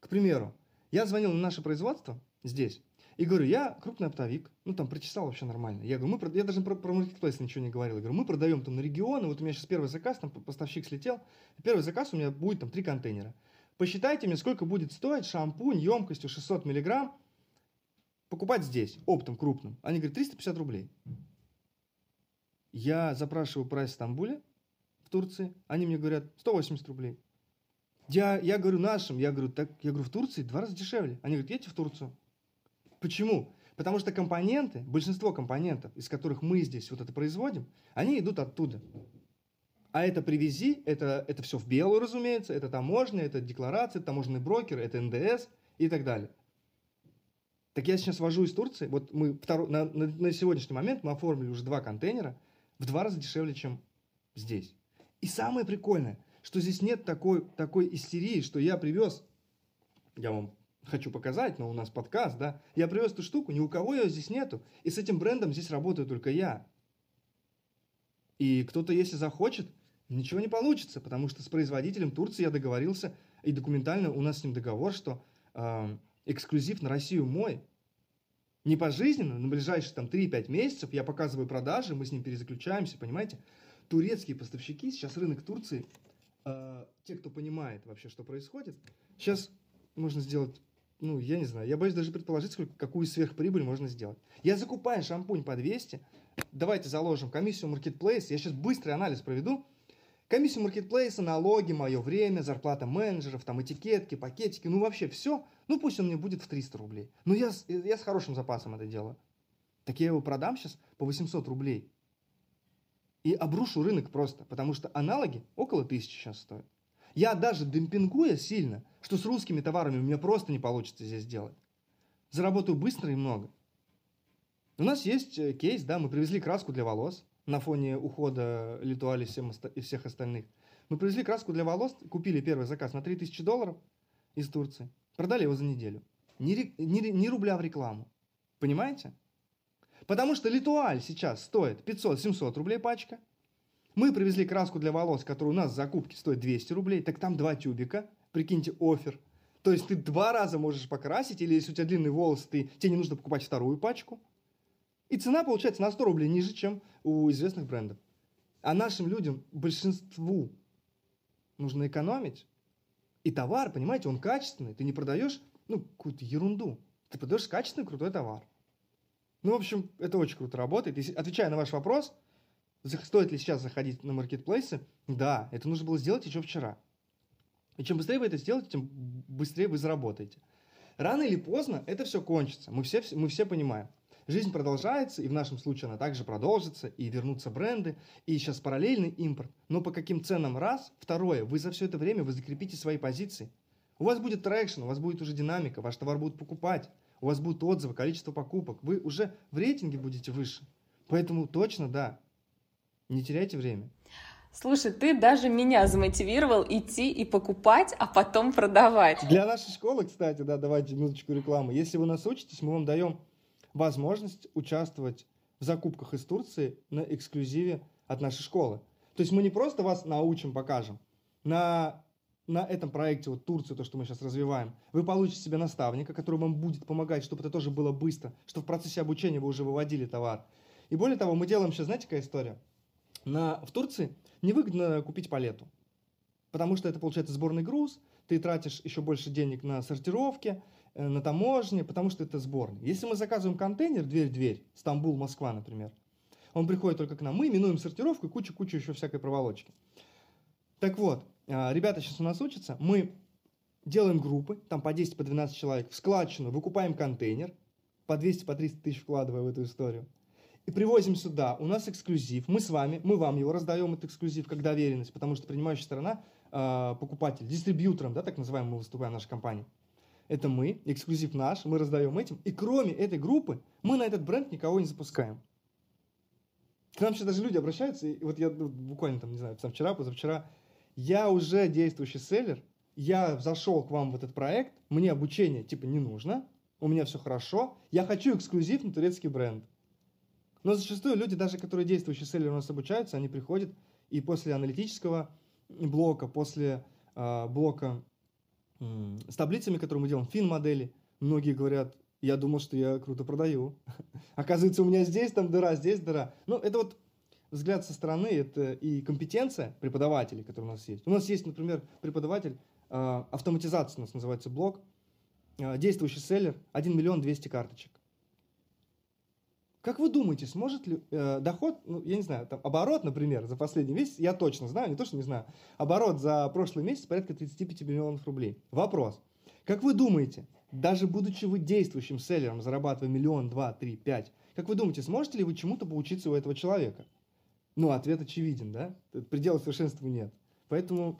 К примеру, я звонил на наше производство здесь, и говорю, я крупный оптовик, ну там прочесал вообще нормально. Я говорю, мы, я даже про, про маркетплейс ничего не говорил. Я говорю, мы продаем там на регионы, вот у меня сейчас первый заказ, там поставщик слетел, первый заказ у меня будет там три контейнера. Посчитайте мне, сколько будет стоить шампунь емкостью 600 миллиграмм покупать здесь, оптом крупным. Они говорят, 350 рублей. Я запрашиваю прайс в Стамбуле, в Турции, они мне говорят, 180 рублей. Я, я говорю нашим, я говорю, так, я говорю, в Турции два раза дешевле. Они говорят, едьте в Турцию. Почему? Потому что компоненты, большинство компонентов, из которых мы здесь вот это производим, они идут оттуда. А это привези, это, это все в белую, разумеется, это таможня, это декларация, таможенный брокер, это НДС и так далее. Так я сейчас вожу из Турции, вот мы второй, на, на, на сегодняшний момент мы оформили уже два контейнера в два раза дешевле, чем здесь. И самое прикольное, что здесь нет такой, такой истерии, что я привез, я вам хочу показать, но у нас подкаст, да, я привез эту штуку, ни у кого ее здесь нету, и с этим брендом здесь работаю только я. И кто-то, если захочет, ничего не получится, потому что с производителем Турции я договорился, и документально у нас с ним договор, что э, эксклюзив на Россию мой. Не пожизненно, на ближайшие там 3-5 месяцев я показываю продажи, мы с ним перезаключаемся, понимаете? Турецкие поставщики, сейчас рынок Турции, э, те, кто понимает вообще, что происходит, сейчас можно сделать ну, я не знаю, я боюсь даже предположить, сколько, какую сверхприбыль можно сделать. Я закупаю шампунь по 200, давайте заложим комиссию Marketplace, я сейчас быстрый анализ проведу, комиссию Marketplace, налоги, мое время, зарплата менеджеров, там этикетки, пакетики, ну вообще все, ну пусть он мне будет в 300 рублей. Ну я, я с хорошим запасом это делаю. Так я его продам сейчас по 800 рублей. И обрушу рынок просто, потому что аналоги около 1000 сейчас стоят. Я даже демпингуя сильно, что с русскими товарами у меня просто не получится здесь сделать. Заработаю быстро и много. У нас есть э, кейс, да, мы привезли краску для волос на фоне ухода Литуали и всех остальных. Мы привезли краску для волос, купили первый заказ на 3000 долларов из Турции, продали его за неделю. Ни, ни, ни рубля в рекламу. Понимаете? Потому что Литуаль сейчас стоит 500-700 рублей пачка – мы привезли краску для волос, которая у нас в закупке стоит 200 рублей, так там два тюбика, прикиньте, офер. То есть ты два раза можешь покрасить, или если у тебя длинный волос, ты, тебе не нужно покупать вторую пачку. И цена получается на 100 рублей ниже, чем у известных брендов. А нашим людям, большинству, нужно экономить. И товар, понимаете, он качественный. Ты не продаешь, ну, какую-то ерунду. Ты продаешь качественный, крутой товар. Ну, в общем, это очень круто работает. Если, отвечая на ваш вопрос, стоит ли сейчас заходить на маркетплейсы? Да, это нужно было сделать еще вчера. И чем быстрее вы это сделаете, тем быстрее вы заработаете. Рано или поздно это все кончится. Мы все, мы все понимаем. Жизнь продолжается, и в нашем случае она также продолжится, и вернутся бренды, и сейчас параллельный импорт. Но по каким ценам раз? Второе, вы за все это время вы закрепите свои позиции. У вас будет traction, у вас будет уже динамика, ваш товар будут покупать, у вас будут отзывы, количество покупок. Вы уже в рейтинге будете выше. Поэтому точно, да, не теряйте время. Слушай, ты даже меня замотивировал идти и покупать, а потом продавать. Для нашей школы, кстати, да, давайте минуточку рекламы. Если вы нас учитесь, мы вам даем возможность участвовать в закупках из Турции на эксклюзиве от нашей школы. То есть мы не просто вас научим, покажем. На, на этом проекте вот Турции, то, что мы сейчас развиваем, вы получите себе наставника, который вам будет помогать, чтобы это тоже было быстро, что в процессе обучения вы уже выводили товар. И более того, мы делаем сейчас, знаете, какая история? На, в Турции невыгодно купить палету, потому что это получается сборный груз, ты тратишь еще больше денег на сортировки, на таможне, потому что это сборный. Если мы заказываем контейнер дверь-дверь, Стамбул, Москва, например, он приходит только к нам, мы минуем сортировку и кучу-кучу еще всякой проволочки. Так вот, а, ребята сейчас у нас учатся, мы делаем группы, там по 10, по 12 человек, в складчину выкупаем контейнер, по 200, по 300 тысяч вкладывая в эту историю – и привозим сюда. У нас эксклюзив. Мы с вами, мы вам его раздаем, этот эксклюзив, как доверенность, потому что принимающая сторона, э, покупатель, дистрибьютором, да, так называемым мы выступаем, наша компания. Это мы, эксклюзив наш, мы раздаем этим. И кроме этой группы, мы на этот бренд никого не запускаем. К нам сейчас даже люди обращаются, и вот я буквально там, не знаю, вчера, позавчера, я уже действующий селлер, я зашел к вам в этот проект, мне обучение типа не нужно, у меня все хорошо, я хочу эксклюзив на турецкий бренд. Но зачастую люди, даже которые действующие селлеры у нас обучаются, они приходят и после аналитического блока, после э, блока с таблицами, которые мы делаем, фин-модели, многие говорят, я думал, что я круто продаю. *laughs* Оказывается, у меня здесь там дыра, здесь дыра. Ну, это вот взгляд со стороны, это и компетенция преподавателей, которые у нас есть. У нас есть, например, преподаватель, э, автоматизация у нас называется блок, э, действующий селлер, 1 миллион 200 карточек. Как вы думаете, сможет ли э, доход, ну, я не знаю, там, оборот, например, за последний месяц, я точно знаю, не то, что не знаю, оборот за прошлый месяц порядка 35 миллионов рублей. Вопрос. Как вы думаете, даже будучи вы действующим селлером, зарабатывая миллион, два, три, пять, как вы думаете, сможете ли вы чему-то поучиться у этого человека? Ну, ответ очевиден, да? Предела совершенства нет. Поэтому,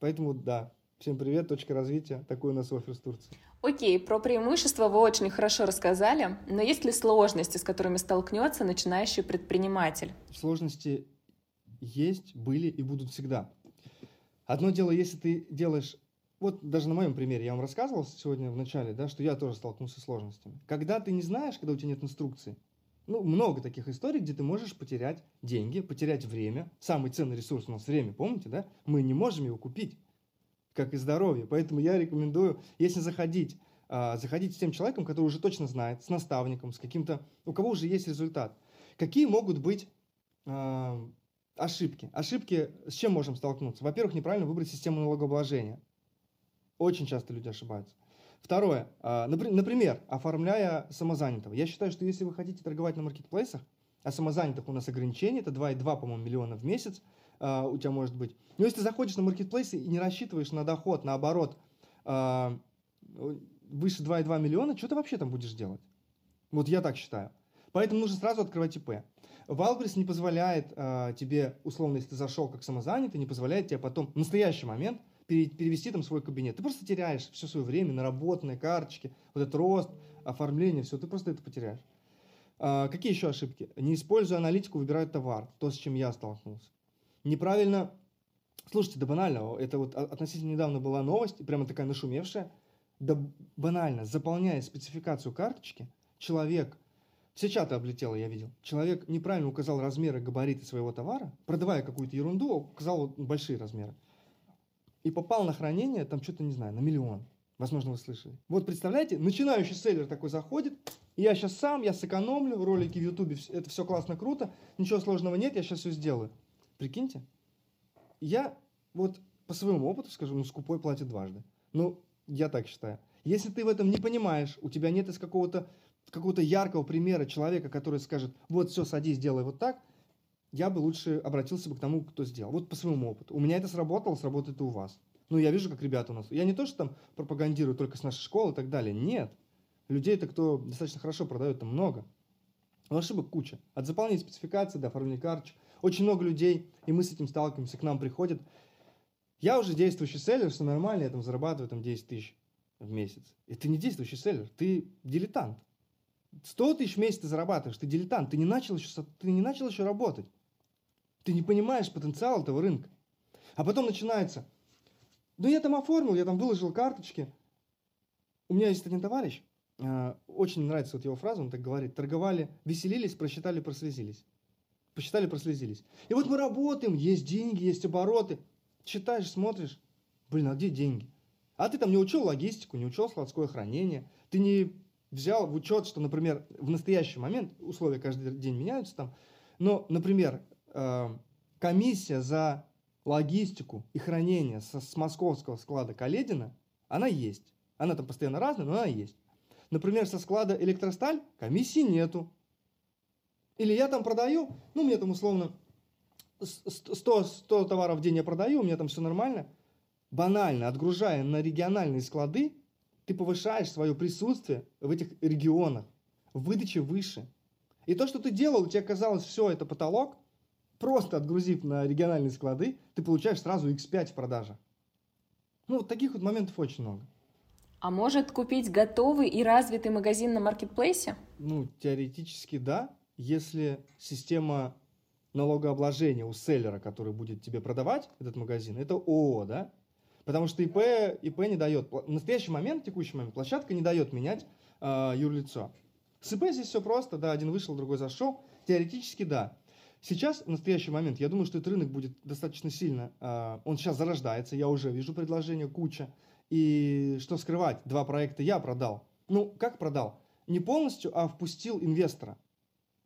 поэтому да, Всем привет, точка развития. Такой у нас офер с Турции. Окей, про преимущества вы очень хорошо рассказали, но есть ли сложности, с которыми столкнется начинающий предприниматель? Сложности есть, были и будут всегда. Одно дело, если ты делаешь, вот даже на моем примере, я вам рассказывал сегодня в начале, да, что я тоже столкнулся с сложностями. Когда ты не знаешь, когда у тебя нет инструкции, ну, много таких историй, где ты можешь потерять деньги, потерять время. Самый ценный ресурс у нас время, помните, да? Мы не можем его купить как и здоровье. Поэтому я рекомендую, если заходить, а, заходить с тем человеком, который уже точно знает, с наставником, с каким-то, у кого уже есть результат. Какие могут быть а, ошибки? Ошибки с чем можем столкнуться? Во-первых, неправильно выбрать систему налогообложения. Очень часто люди ошибаются. Второе. А, например, оформляя самозанятого. Я считаю, что если вы хотите торговать на маркетплейсах, а самозанятых у нас ограничение, это 2,2, по-моему, миллиона в месяц, uh, у тебя может быть. Но если ты заходишь на маркетплейсы и не рассчитываешь на доход, наоборот, uh, выше 2,2 миллиона, что ты вообще там будешь делать? Вот я так считаю. Поэтому нужно сразу открывать ИП. Валбрис не позволяет uh, тебе, условно, если ты зашел как самозанятый, не позволяет тебе потом в настоящий момент перевести там свой кабинет. Ты просто теряешь все свое время, наработанные карточки, вот этот рост, оформление, все, ты просто это потеряешь. А, какие еще ошибки? Не используя аналитику, выбирают товар. То, с чем я столкнулся неправильно... Слушайте, да банально, это вот относительно недавно была новость, прямо такая нашумевшая. Да банально, заполняя спецификацию карточки, человек, все чаты облетело, я видел, человек неправильно указал размеры, габариты своего товара, продавая какую-то ерунду, указал большие размеры. И попал на хранение, там что-то, не знаю, на миллион. Возможно, вы слышали. Вот представляете, начинающий селлер такой заходит, я сейчас сам, я сэкономлю, ролики в Ютубе, это все классно, круто, ничего сложного нет, я сейчас все сделаю. Прикиньте. Я вот по своему опыту скажу, ну, скупой платит дважды. Ну, я так считаю. Если ты в этом не понимаешь, у тебя нет из какого-то какого-то яркого примера человека, который скажет, вот все, садись, делай вот так, я бы лучше обратился бы к тому, кто сделал. Вот по своему опыту. У меня это сработало, сработает и у вас. Ну, я вижу, как ребята у нас. Я не то, что там пропагандирую только с нашей школы и так далее. Нет. Людей-то, кто достаточно хорошо продает, там много. Но ошибок куча. От заполнения спецификации до оформления карточек. Очень много людей, и мы с этим сталкиваемся, к нам приходят. Я уже действующий селлер, все нормально, я там зарабатываю там 10 тысяч в месяц. И ты не действующий селлер, ты дилетант. 100 тысяч в месяц ты зарабатываешь, ты дилетант, ты не начал еще, ты не начал еще работать. Ты не понимаешь потенциал этого рынка. А потом начинается, ну я там оформил, я там выложил карточки. У меня есть один товарищ, э, очень нравится вот его фраза, он так говорит, торговали, веселились, просчитали, прослезились. Посчитали, прослезились. И вот мы работаем, есть деньги, есть обороты. Читаешь, смотришь, блин, а где деньги? А ты там не учел логистику, не учел складское хранение, ты не взял в учет, что, например, в настоящий момент, условия каждый день меняются там, но, например, э, комиссия за логистику и хранение с, с московского склада Каледина, она есть. Она там постоянно разная, но она есть. Например, со склада Электросталь комиссии нету. Или я там продаю, ну, мне там условно 100, 100 товаров в день я продаю, у меня там все нормально. Банально, отгружая на региональные склады, ты повышаешь свое присутствие в этих регионах, в выдаче выше. И то, что ты делал, у тебя казалось, все, это потолок, просто отгрузив на региональные склады, ты получаешь сразу X5 в продаже. Ну, вот таких вот моментов очень много. А может купить готовый и развитый магазин на маркетплейсе? Ну, теоретически да, если система налогообложения у селлера, который будет тебе продавать этот магазин, это ООО, да? Потому что ИП, ИП не дает, в настоящий момент, в текущий момент, площадка не дает менять э, юрлицо. С ИП здесь все просто, да, один вышел, другой зашел. Теоретически да. Сейчас, в настоящий момент, я думаю, что этот рынок будет достаточно сильно, э, он сейчас зарождается, я уже вижу предложения куча. И что скрывать, два проекта я продал. Ну, как продал? Не полностью, а впустил инвестора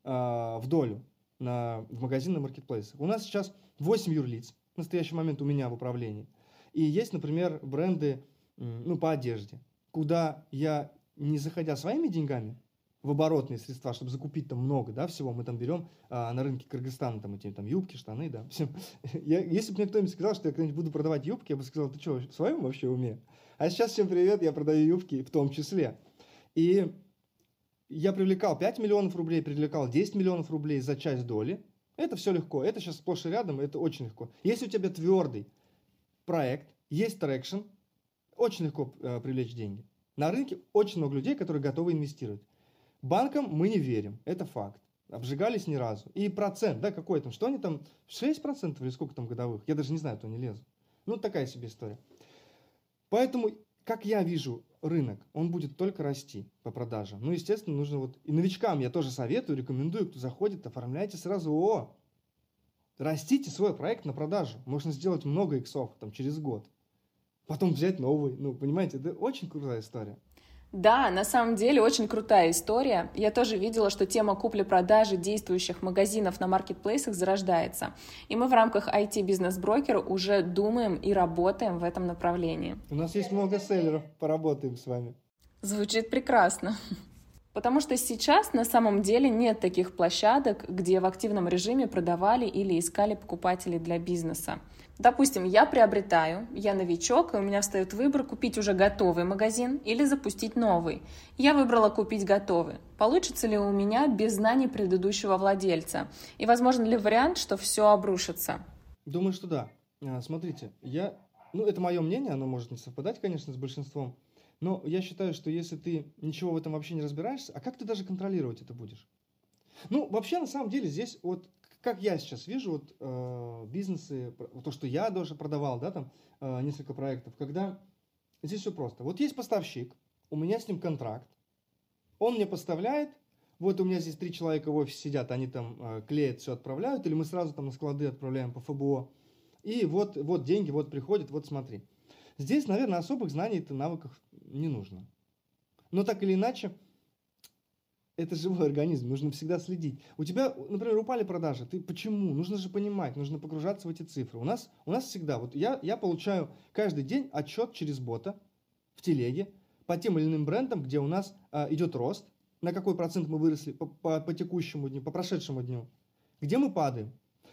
в долю на, в магазин на маркетплейсах. У нас сейчас 8 юрлиц в настоящий момент у меня в управлении – и есть, например, бренды ну, по одежде, куда я, не заходя своими деньгами в оборотные средства, чтобы закупить там много, да, всего, мы там берем а, на рынке Кыргызстана там эти там юбки, штаны, да, *laughs* все. Я, если бы мне кто-нибудь сказал, что я когда-нибудь буду продавать юбки, я бы сказал, ты что, в своем вообще уме? А сейчас всем привет, я продаю юбки в том числе. И я привлекал 5 миллионов рублей, привлекал 10 миллионов рублей за часть доли. Это все легко, это сейчас сплошь и рядом, это очень легко. Если у тебя твердый проект, есть traction, очень легко э, привлечь деньги. На рынке очень много людей, которые готовы инвестировать. Банкам мы не верим, это факт. Обжигались ни разу. И процент, да, какой там, что они там, 6% или сколько там годовых? Я даже не знаю, то не лезу. Ну, такая себе история. Поэтому, как я вижу рынок, он будет только расти по продажам. Ну, естественно, нужно вот, и новичкам я тоже советую, рекомендую, кто заходит, оформляйте сразу ООО. Растите свой проект на продажу. Можно сделать много иксов там, через год. Потом взять новый. Ну, понимаете, это очень крутая история. Да, на самом деле очень крутая история. Я тоже видела, что тема купли-продажи действующих магазинов на маркетплейсах зарождается. И мы в рамках IT-бизнес-брокера уже думаем и работаем в этом направлении. У нас есть много селлеров, поработаем с вами. Звучит прекрасно. Потому что сейчас на самом деле нет таких площадок, где в активном режиме продавали или искали покупателей для бизнеса. Допустим, я приобретаю, я новичок, и у меня встает выбор купить уже готовый магазин или запустить новый. Я выбрала купить готовый. Получится ли у меня без знаний предыдущего владельца? И возможно ли вариант, что все обрушится? Думаю, что да. А, смотрите, я, ну это мое мнение, оно может не совпадать, конечно, с большинством. Но я считаю, что если ты ничего в этом вообще не разбираешься, а как ты даже контролировать это будешь? Ну, вообще, на самом деле, здесь вот, как я сейчас вижу, вот э, бизнесы, то, что я даже продавал, да, там, э, несколько проектов, когда здесь все просто. Вот есть поставщик, у меня с ним контракт, он мне поставляет, вот у меня здесь три человека в офисе сидят, они там э, клеят, все отправляют, или мы сразу там на склады отправляем по ФБО, и вот, вот деньги, вот приходят, вот смотри. Здесь, наверное, особых знаний и навыков не нужно. Но так или иначе, это живой организм, нужно всегда следить. У тебя, например, упали продажи. Ты почему? Нужно же понимать, нужно погружаться в эти цифры. У нас, у нас всегда, вот я, я получаю каждый день отчет через бота в телеге по тем или иным брендам, где у нас а, идет рост, на какой процент мы выросли по, по, по текущему дню, по прошедшему дню, где мы падаем.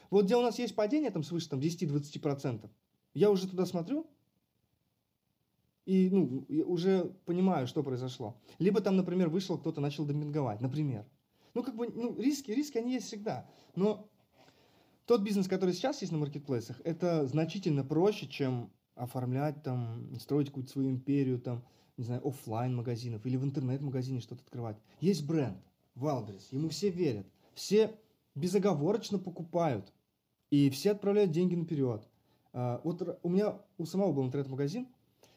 Вот где у нас есть падение там свыше там, 10-20%, я уже туда смотрю, и ну, уже понимаю, что произошло. Либо там, например, вышел кто-то, начал демпинговать, например. Ну, как бы, ну, риски, риски, они есть всегда. Но тот бизнес, который сейчас есть на маркетплейсах, это значительно проще, чем оформлять там, строить какую-то свою империю, там, не знаю, офлайн магазинов или в интернет-магазине что-то открывать. Есть бренд, Валберес, ему все верят, все безоговорочно покупают, и все отправляют деньги наперед. А, вот у меня у самого был интернет-магазин,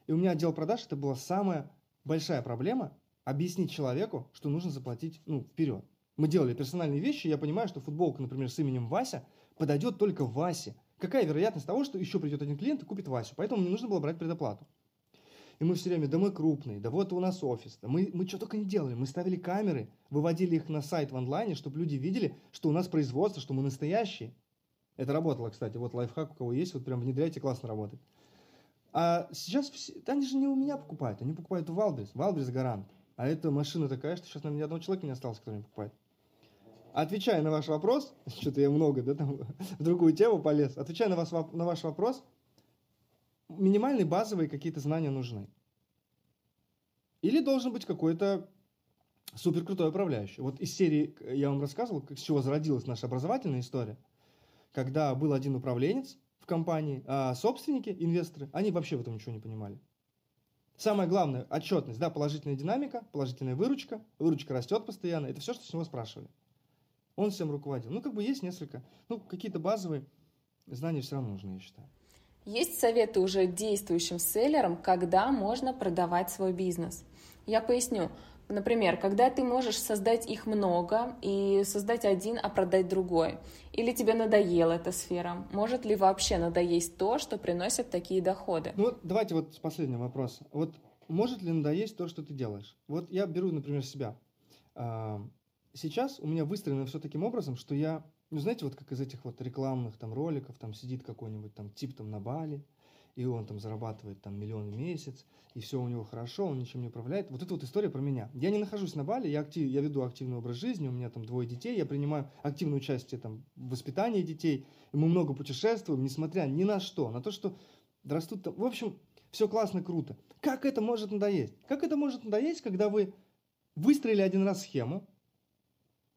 и у меня отдел продаж, это была самая большая проблема, объяснить человеку, что нужно заплатить ну, вперед. Мы делали персональные вещи, я понимаю, что футболка, например, с именем Вася подойдет только Васе. Какая вероятность того, что еще придет один клиент и купит Васю? Поэтому мне нужно было брать предоплату. И мы все время, да мы крупные, да вот у нас офис, да мы, мы что только не делали. Мы ставили камеры, выводили их на сайт в онлайне, чтобы люди видели, что у нас производство, что мы настоящие. Это работало, кстати. Вот лайфхак у кого есть, вот прям внедряйте, классно работает. А сейчас все, они же не у меня покупают, они покупают у Валбрис. Валбрис гарант. А эта машина такая, что сейчас, наверное, ни одного человека не осталось, который не покупает. Отвечая на ваш вопрос, *laughs* что-то я много, да, там, *laughs* в другую тему полез. Отвечая на, вас, на ваш вопрос, минимальные базовые какие-то знания нужны. Или должен быть какой-то супер крутой управляющий. Вот из серии я вам рассказывал, с чего зародилась наша образовательная история. Когда был один управленец, в компании, а собственники, инвесторы, они вообще в этом ничего не понимали. Самое главное, отчетность, да, положительная динамика, положительная выручка, выручка растет постоянно, это все, что с него спрашивали. Он всем руководил. Ну, как бы есть несколько, ну, какие-то базовые знания все равно нужны, я считаю. Есть советы уже действующим селлерам, когда можно продавать свой бизнес. Я поясню. Например, когда ты можешь создать их много и создать один, а продать другой. Или тебе надоела эта сфера. Может ли вообще надоесть то, что приносит такие доходы? Ну, давайте вот с последнего вопроса. Вот может ли надоесть то, что ты делаешь? Вот я беру, например, себя. А, сейчас у меня выстроено все таким образом, что я, ну, знаете, вот как из этих вот рекламных там роликов, там сидит какой-нибудь там тип там на Бали, и он там зарабатывает там миллион в месяц, и все у него хорошо, он ничем не управляет. Вот это вот история про меня. Я не нахожусь на Бали, я, актив, я веду активный образ жизни, у меня там двое детей, я принимаю активное участие там, в воспитании детей, и мы много путешествуем, несмотря ни на что, на то, что растут там... В общем, все классно, круто. Как это может надоесть? Как это может надоесть, когда вы выстроили один раз схему,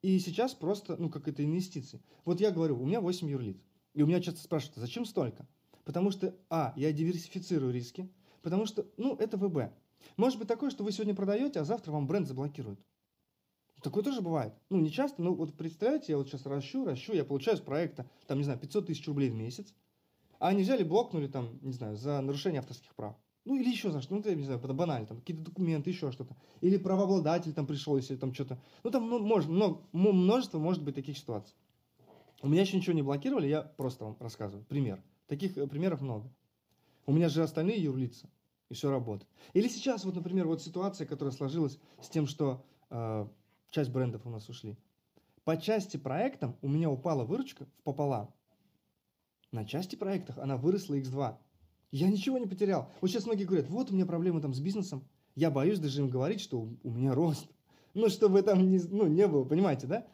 и сейчас просто, ну, как это инвестиции. Вот я говорю, у меня 8 юрлиц. И у меня часто спрашивают, зачем столько? Потому что, а, я диверсифицирую риски, потому что, ну, это ВБ. Может быть такое, что вы сегодня продаете, а завтра вам бренд заблокируют. Такое тоже бывает. Ну, не часто, но вот представляете, я вот сейчас ращу, ращу, я получаю с проекта, там, не знаю, 500 тысяч рублей в месяц, а они взяли, блокнули там, не знаю, за нарушение авторских прав. Ну, или еще за что, ну, я не знаю, это банально, там, какие-то документы, еще что-то. Или правообладатель там пришел, если там что-то. Ну, там ну, может, много, множество может быть таких ситуаций. У меня еще ничего не блокировали, я просто вам рассказываю. Пример. Таких э, примеров много. У меня же остальные юрлица, и все работает. Или сейчас, вот, например, вот ситуация, которая сложилась с тем, что э, часть брендов у нас ушли. По части проектам у меня упала выручка в пополам. На части проектах она выросла x2. Я ничего не потерял. Вот сейчас многие говорят, вот у меня проблемы там с бизнесом. Я боюсь даже им говорить, что у, меня рост. *laughs* Ну, чтобы там не, ну, не было, понимаете, да?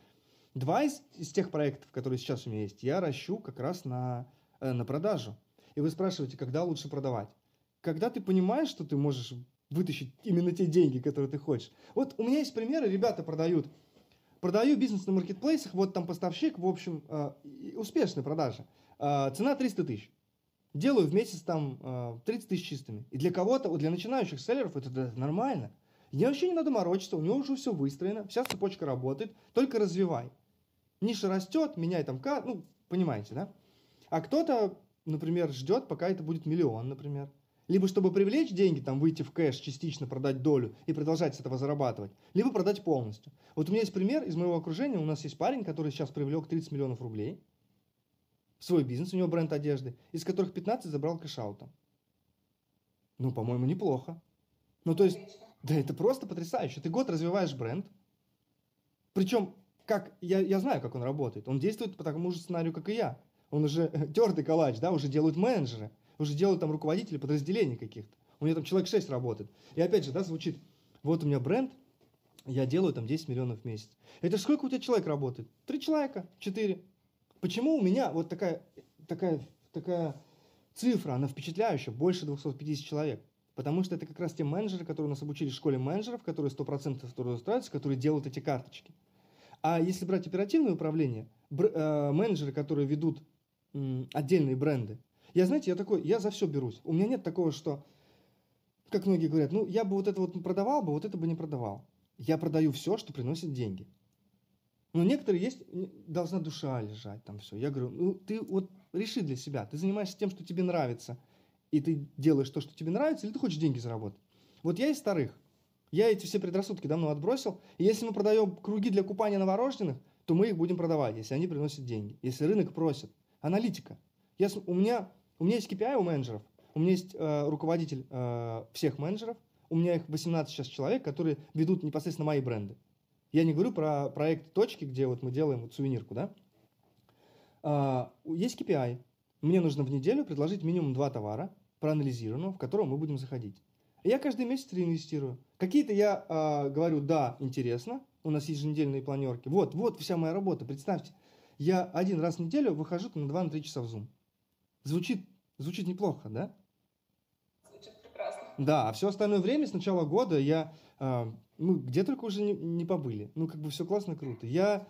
Два из, из тех проектов, которые сейчас у меня есть, я ращу как раз на на продажу. И вы спрашиваете, когда лучше продавать? Когда ты понимаешь, что ты можешь вытащить именно те деньги, которые ты хочешь. Вот у меня есть примеры, ребята продают. Продаю бизнес на маркетплейсах, вот там поставщик, в общем, э, успешная продажа. Э, цена 300 тысяч. Делаю в месяц там 30 тысяч чистыми. И для кого-то, для начинающих селлеров это нормально. Мне вообще не надо морочиться, у него уже все выстроено, вся цепочка работает, только развивай. Ниша растет, меняй там, ну, понимаете, да? А кто-то, например, ждет, пока это будет миллион, например. Либо чтобы привлечь деньги, там выйти в кэш, частично продать долю и продолжать с этого зарабатывать, либо продать полностью. Вот у меня есть пример из моего окружения. У нас есть парень, который сейчас привлек 30 миллионов рублей в свой бизнес, у него бренд одежды, из которых 15 забрал кэшаутом. Ну, по-моему, неплохо. Ну, то есть, да это просто потрясающе. Ты год развиваешь бренд, причем, как, я, я знаю, как он работает. Он действует по такому же сценарию, как и я он уже тертый калач, да, уже делают менеджеры, уже делают там руководители подразделений каких-то. У него там человек 6 работает. И опять же, да, звучит, вот у меня бренд, я делаю там 10 миллионов в месяц. Это сколько у тебя человек работает? Три человека, четыре. Почему у меня вот такая, такая, такая цифра, она впечатляющая, больше 250 человек? Потому что это как раз те менеджеры, которые у нас обучили в школе менеджеров, которые 100% трудоустраиваются, которые делают эти карточки. А если брать оперативное управление, э, менеджеры, которые ведут отдельные бренды, я, знаете, я такой, я за все берусь. У меня нет такого, что, как многие говорят, ну, я бы вот это вот продавал бы, вот это бы не продавал. Я продаю все, что приносит деньги. Но некоторые есть, должна душа лежать там все. Я говорю, ну, ты вот реши для себя. Ты занимаешься тем, что тебе нравится, и ты делаешь то, что тебе нравится, или ты хочешь деньги заработать. Вот я из старых. Я эти все предрассудки давно отбросил. И если мы продаем круги для купания новорожденных, то мы их будем продавать, если они приносят деньги. Если рынок просит. Аналитика. Я, у, меня, у меня есть KPI у менеджеров. У меня есть э, руководитель э, всех менеджеров. У меня их 18 сейчас человек, которые ведут непосредственно мои бренды. Я не говорю про проект точки, где вот мы делаем вот сувенирку, да. А, есть KPI. Мне нужно в неделю предложить минимум два товара, проанализированного, в котором мы будем заходить. Я каждый месяц реинвестирую. Какие-то я э, говорю, да, интересно, у нас еженедельные планерки. Вот, вот вся моя работа. Представьте, я один раз в неделю выхожу на 2-3 часа в Zoom. Звучит, звучит неплохо, да? Звучит прекрасно. Да, а все остальное время с начала года я, э, ну, где только уже не, не побыли. Ну, как бы все классно, круто. Я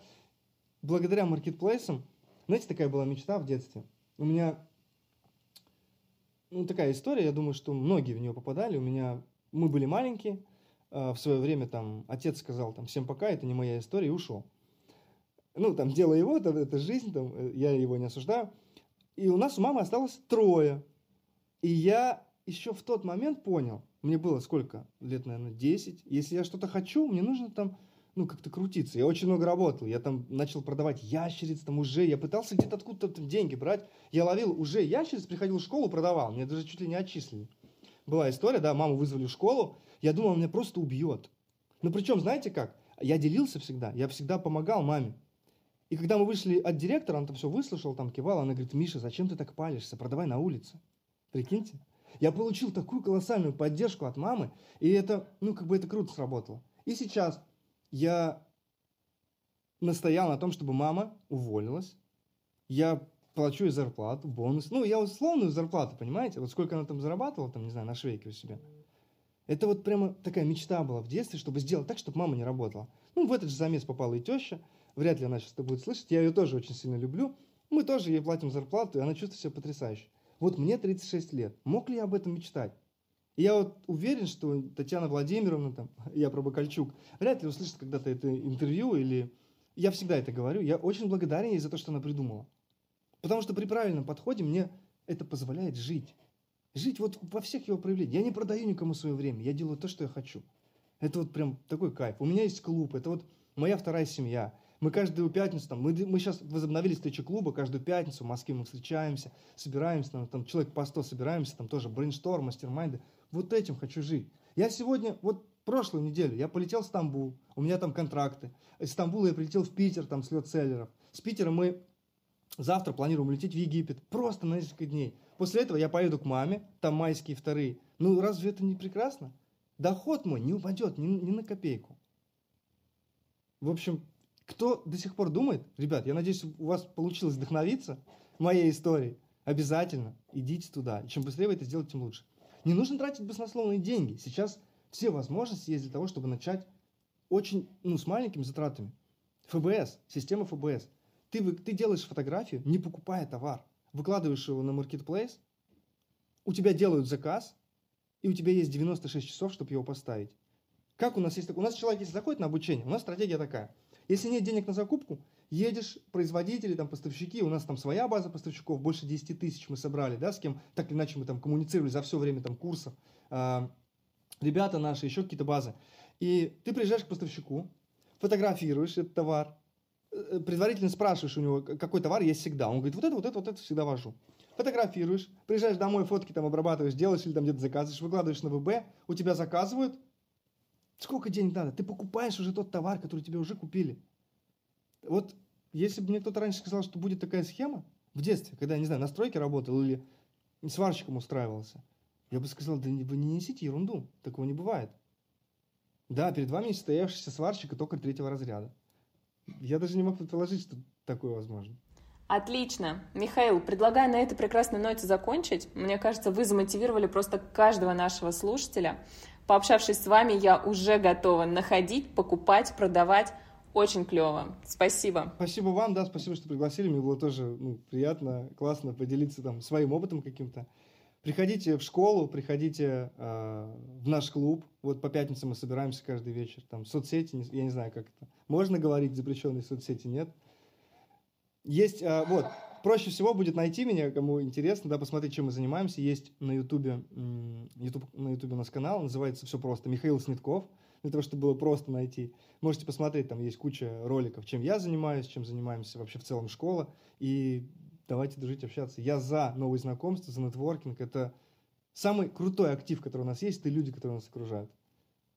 благодаря маркетплейсам, знаете, такая была мечта в детстве. У меня ну, такая история, я думаю, что многие в нее попадали. У меня, мы были маленькие, э, в свое время там отец сказал там всем пока, это не моя история, и ушел. Ну, там дело его, это, это жизнь, там, э, я его не осуждаю. И у нас у мамы осталось трое. И я еще в тот момент понял, мне было сколько, лет, наверное, 10, если я что-то хочу, мне нужно там ну, как-то крутиться. Я очень много работал. Я там начал продавать ящериц, там уже. Я пытался где-то откуда-то там деньги брать. Я ловил уже ящериц, приходил в школу, продавал. Мне даже чуть ли не отчислили. Была история, да, маму вызвали в школу. Я думал, он меня просто убьет. Но причем, знаете как? Я делился всегда. Я всегда помогал маме. И когда мы вышли от директора, он там все выслушал, там кивал, она говорит, Миша, зачем ты так палишься? Продавай на улице. Прикиньте. Я получил такую колоссальную поддержку от мамы, и это, ну, как бы это круто сработало. И сейчас я настоял на том, чтобы мама уволилась. Я плачу ей зарплату, бонус. Ну, я условную зарплату, понимаете? Вот сколько она там зарабатывала, там, не знаю, на швейке у себя. Это вот прямо такая мечта была в детстве, чтобы сделать так, чтобы мама не работала. Ну, в этот же замес попала и теща. Вряд ли она сейчас это будет слышать. Я ее тоже очень сильно люблю. Мы тоже ей платим зарплату, и она чувствует себя потрясающе. Вот мне 36 лет. Мог ли я об этом мечтать? И я вот уверен, что Татьяна Владимировна, там, *laughs* я про Бакальчук, вряд ли услышит когда-то это интервью или... Я всегда это говорю. Я очень благодарен ей за то, что она придумала. Потому что при правильном подходе мне это позволяет жить. Жить вот во всех его проявлениях. Я не продаю никому свое время. Я делаю то, что я хочу. Это вот прям такой кайф. У меня есть клуб. Это вот моя вторая семья. Мы каждую пятницу, там, мы, мы сейчас возобновили встречи клуба, каждую пятницу в Москве мы встречаемся, собираемся, там, там человек по 100 собираемся, там тоже brainstorm, mastermind ы. Вот этим хочу жить. Я сегодня, вот прошлую неделю, я полетел в Стамбул, у меня там контракты. Из Стамбула я прилетел в Питер, там слет селлеров. С Питера мы завтра планируем лететь в Египет, просто на несколько дней. После этого я поеду к маме, там майские вторые. Ну разве это не прекрасно? Доход мой не упадет ни, ни на копейку. В общем, кто до сих пор думает, ребят, я надеюсь, у вас получилось вдохновиться моей историей, обязательно идите туда. чем быстрее вы это сделаете, тем лучше. Не нужно тратить баснословные деньги. Сейчас все возможности есть для того, чтобы начать очень, ну, с маленькими затратами. ФБС, система ФБС. Ты, ты делаешь фотографию, не покупая товар, выкладываешь его на Marketplace, у тебя делают заказ, и у тебя есть 96 часов, чтобы его поставить. Как у нас есть... У нас человек, если заходит на обучение, у нас стратегия такая. Если нет денег на закупку, едешь, производители, там, поставщики, у нас там своя база поставщиков, больше 10 тысяч мы собрали, да, с кем так или иначе мы там коммуницировали за все время там курсов, а, ребята наши, еще какие-то базы. И ты приезжаешь к поставщику, фотографируешь этот товар, э, предварительно спрашиваешь у него, какой товар есть всегда. Он говорит, вот это, вот это, вот это всегда вожу. Фотографируешь, приезжаешь домой, фотки там обрабатываешь, делаешь или там где-то заказываешь, выкладываешь на ВБ, у тебя заказывают. Сколько денег надо? Ты покупаешь уже тот товар, который тебе уже купили. Вот если бы мне кто-то раньше сказал, что будет такая схема, в детстве, когда, я не знаю, на стройке работал или сварщиком устраивался, я бы сказал, да вы не несите ерунду, такого не бывает. Да, перед вами стоявшийся сварщик и только третьего разряда. Я даже не мог предположить, что такое возможно. Отлично. Михаил, предлагаю на этой прекрасной ноте закончить. Мне кажется, вы замотивировали просто каждого нашего слушателя. Пообщавшись с вами, я уже готова находить, покупать, продавать. Очень клево. Спасибо. Спасибо вам, да, спасибо, что пригласили. Мне было тоже ну, приятно, классно поделиться там своим опытом каким-то. Приходите в школу, приходите э, в наш клуб. Вот по пятницам мы собираемся каждый вечер. Там соцсети, я не знаю, как это. Можно говорить запрещенные соцсети, нет? Есть, а, вот, проще всего будет найти меня, кому интересно, да, посмотреть, чем мы занимаемся. Есть на Ютубе, YouTube, на Ютубе у нас канал, называется все просто Михаил Снитков, для того, чтобы было просто найти. Можете посмотреть, там есть куча роликов, чем я занимаюсь, чем занимаемся вообще в целом школа. И давайте дружить, общаться. Я за новые знакомства, за нетворкинг. Это самый крутой актив, который у нас есть, это люди, которые нас окружают.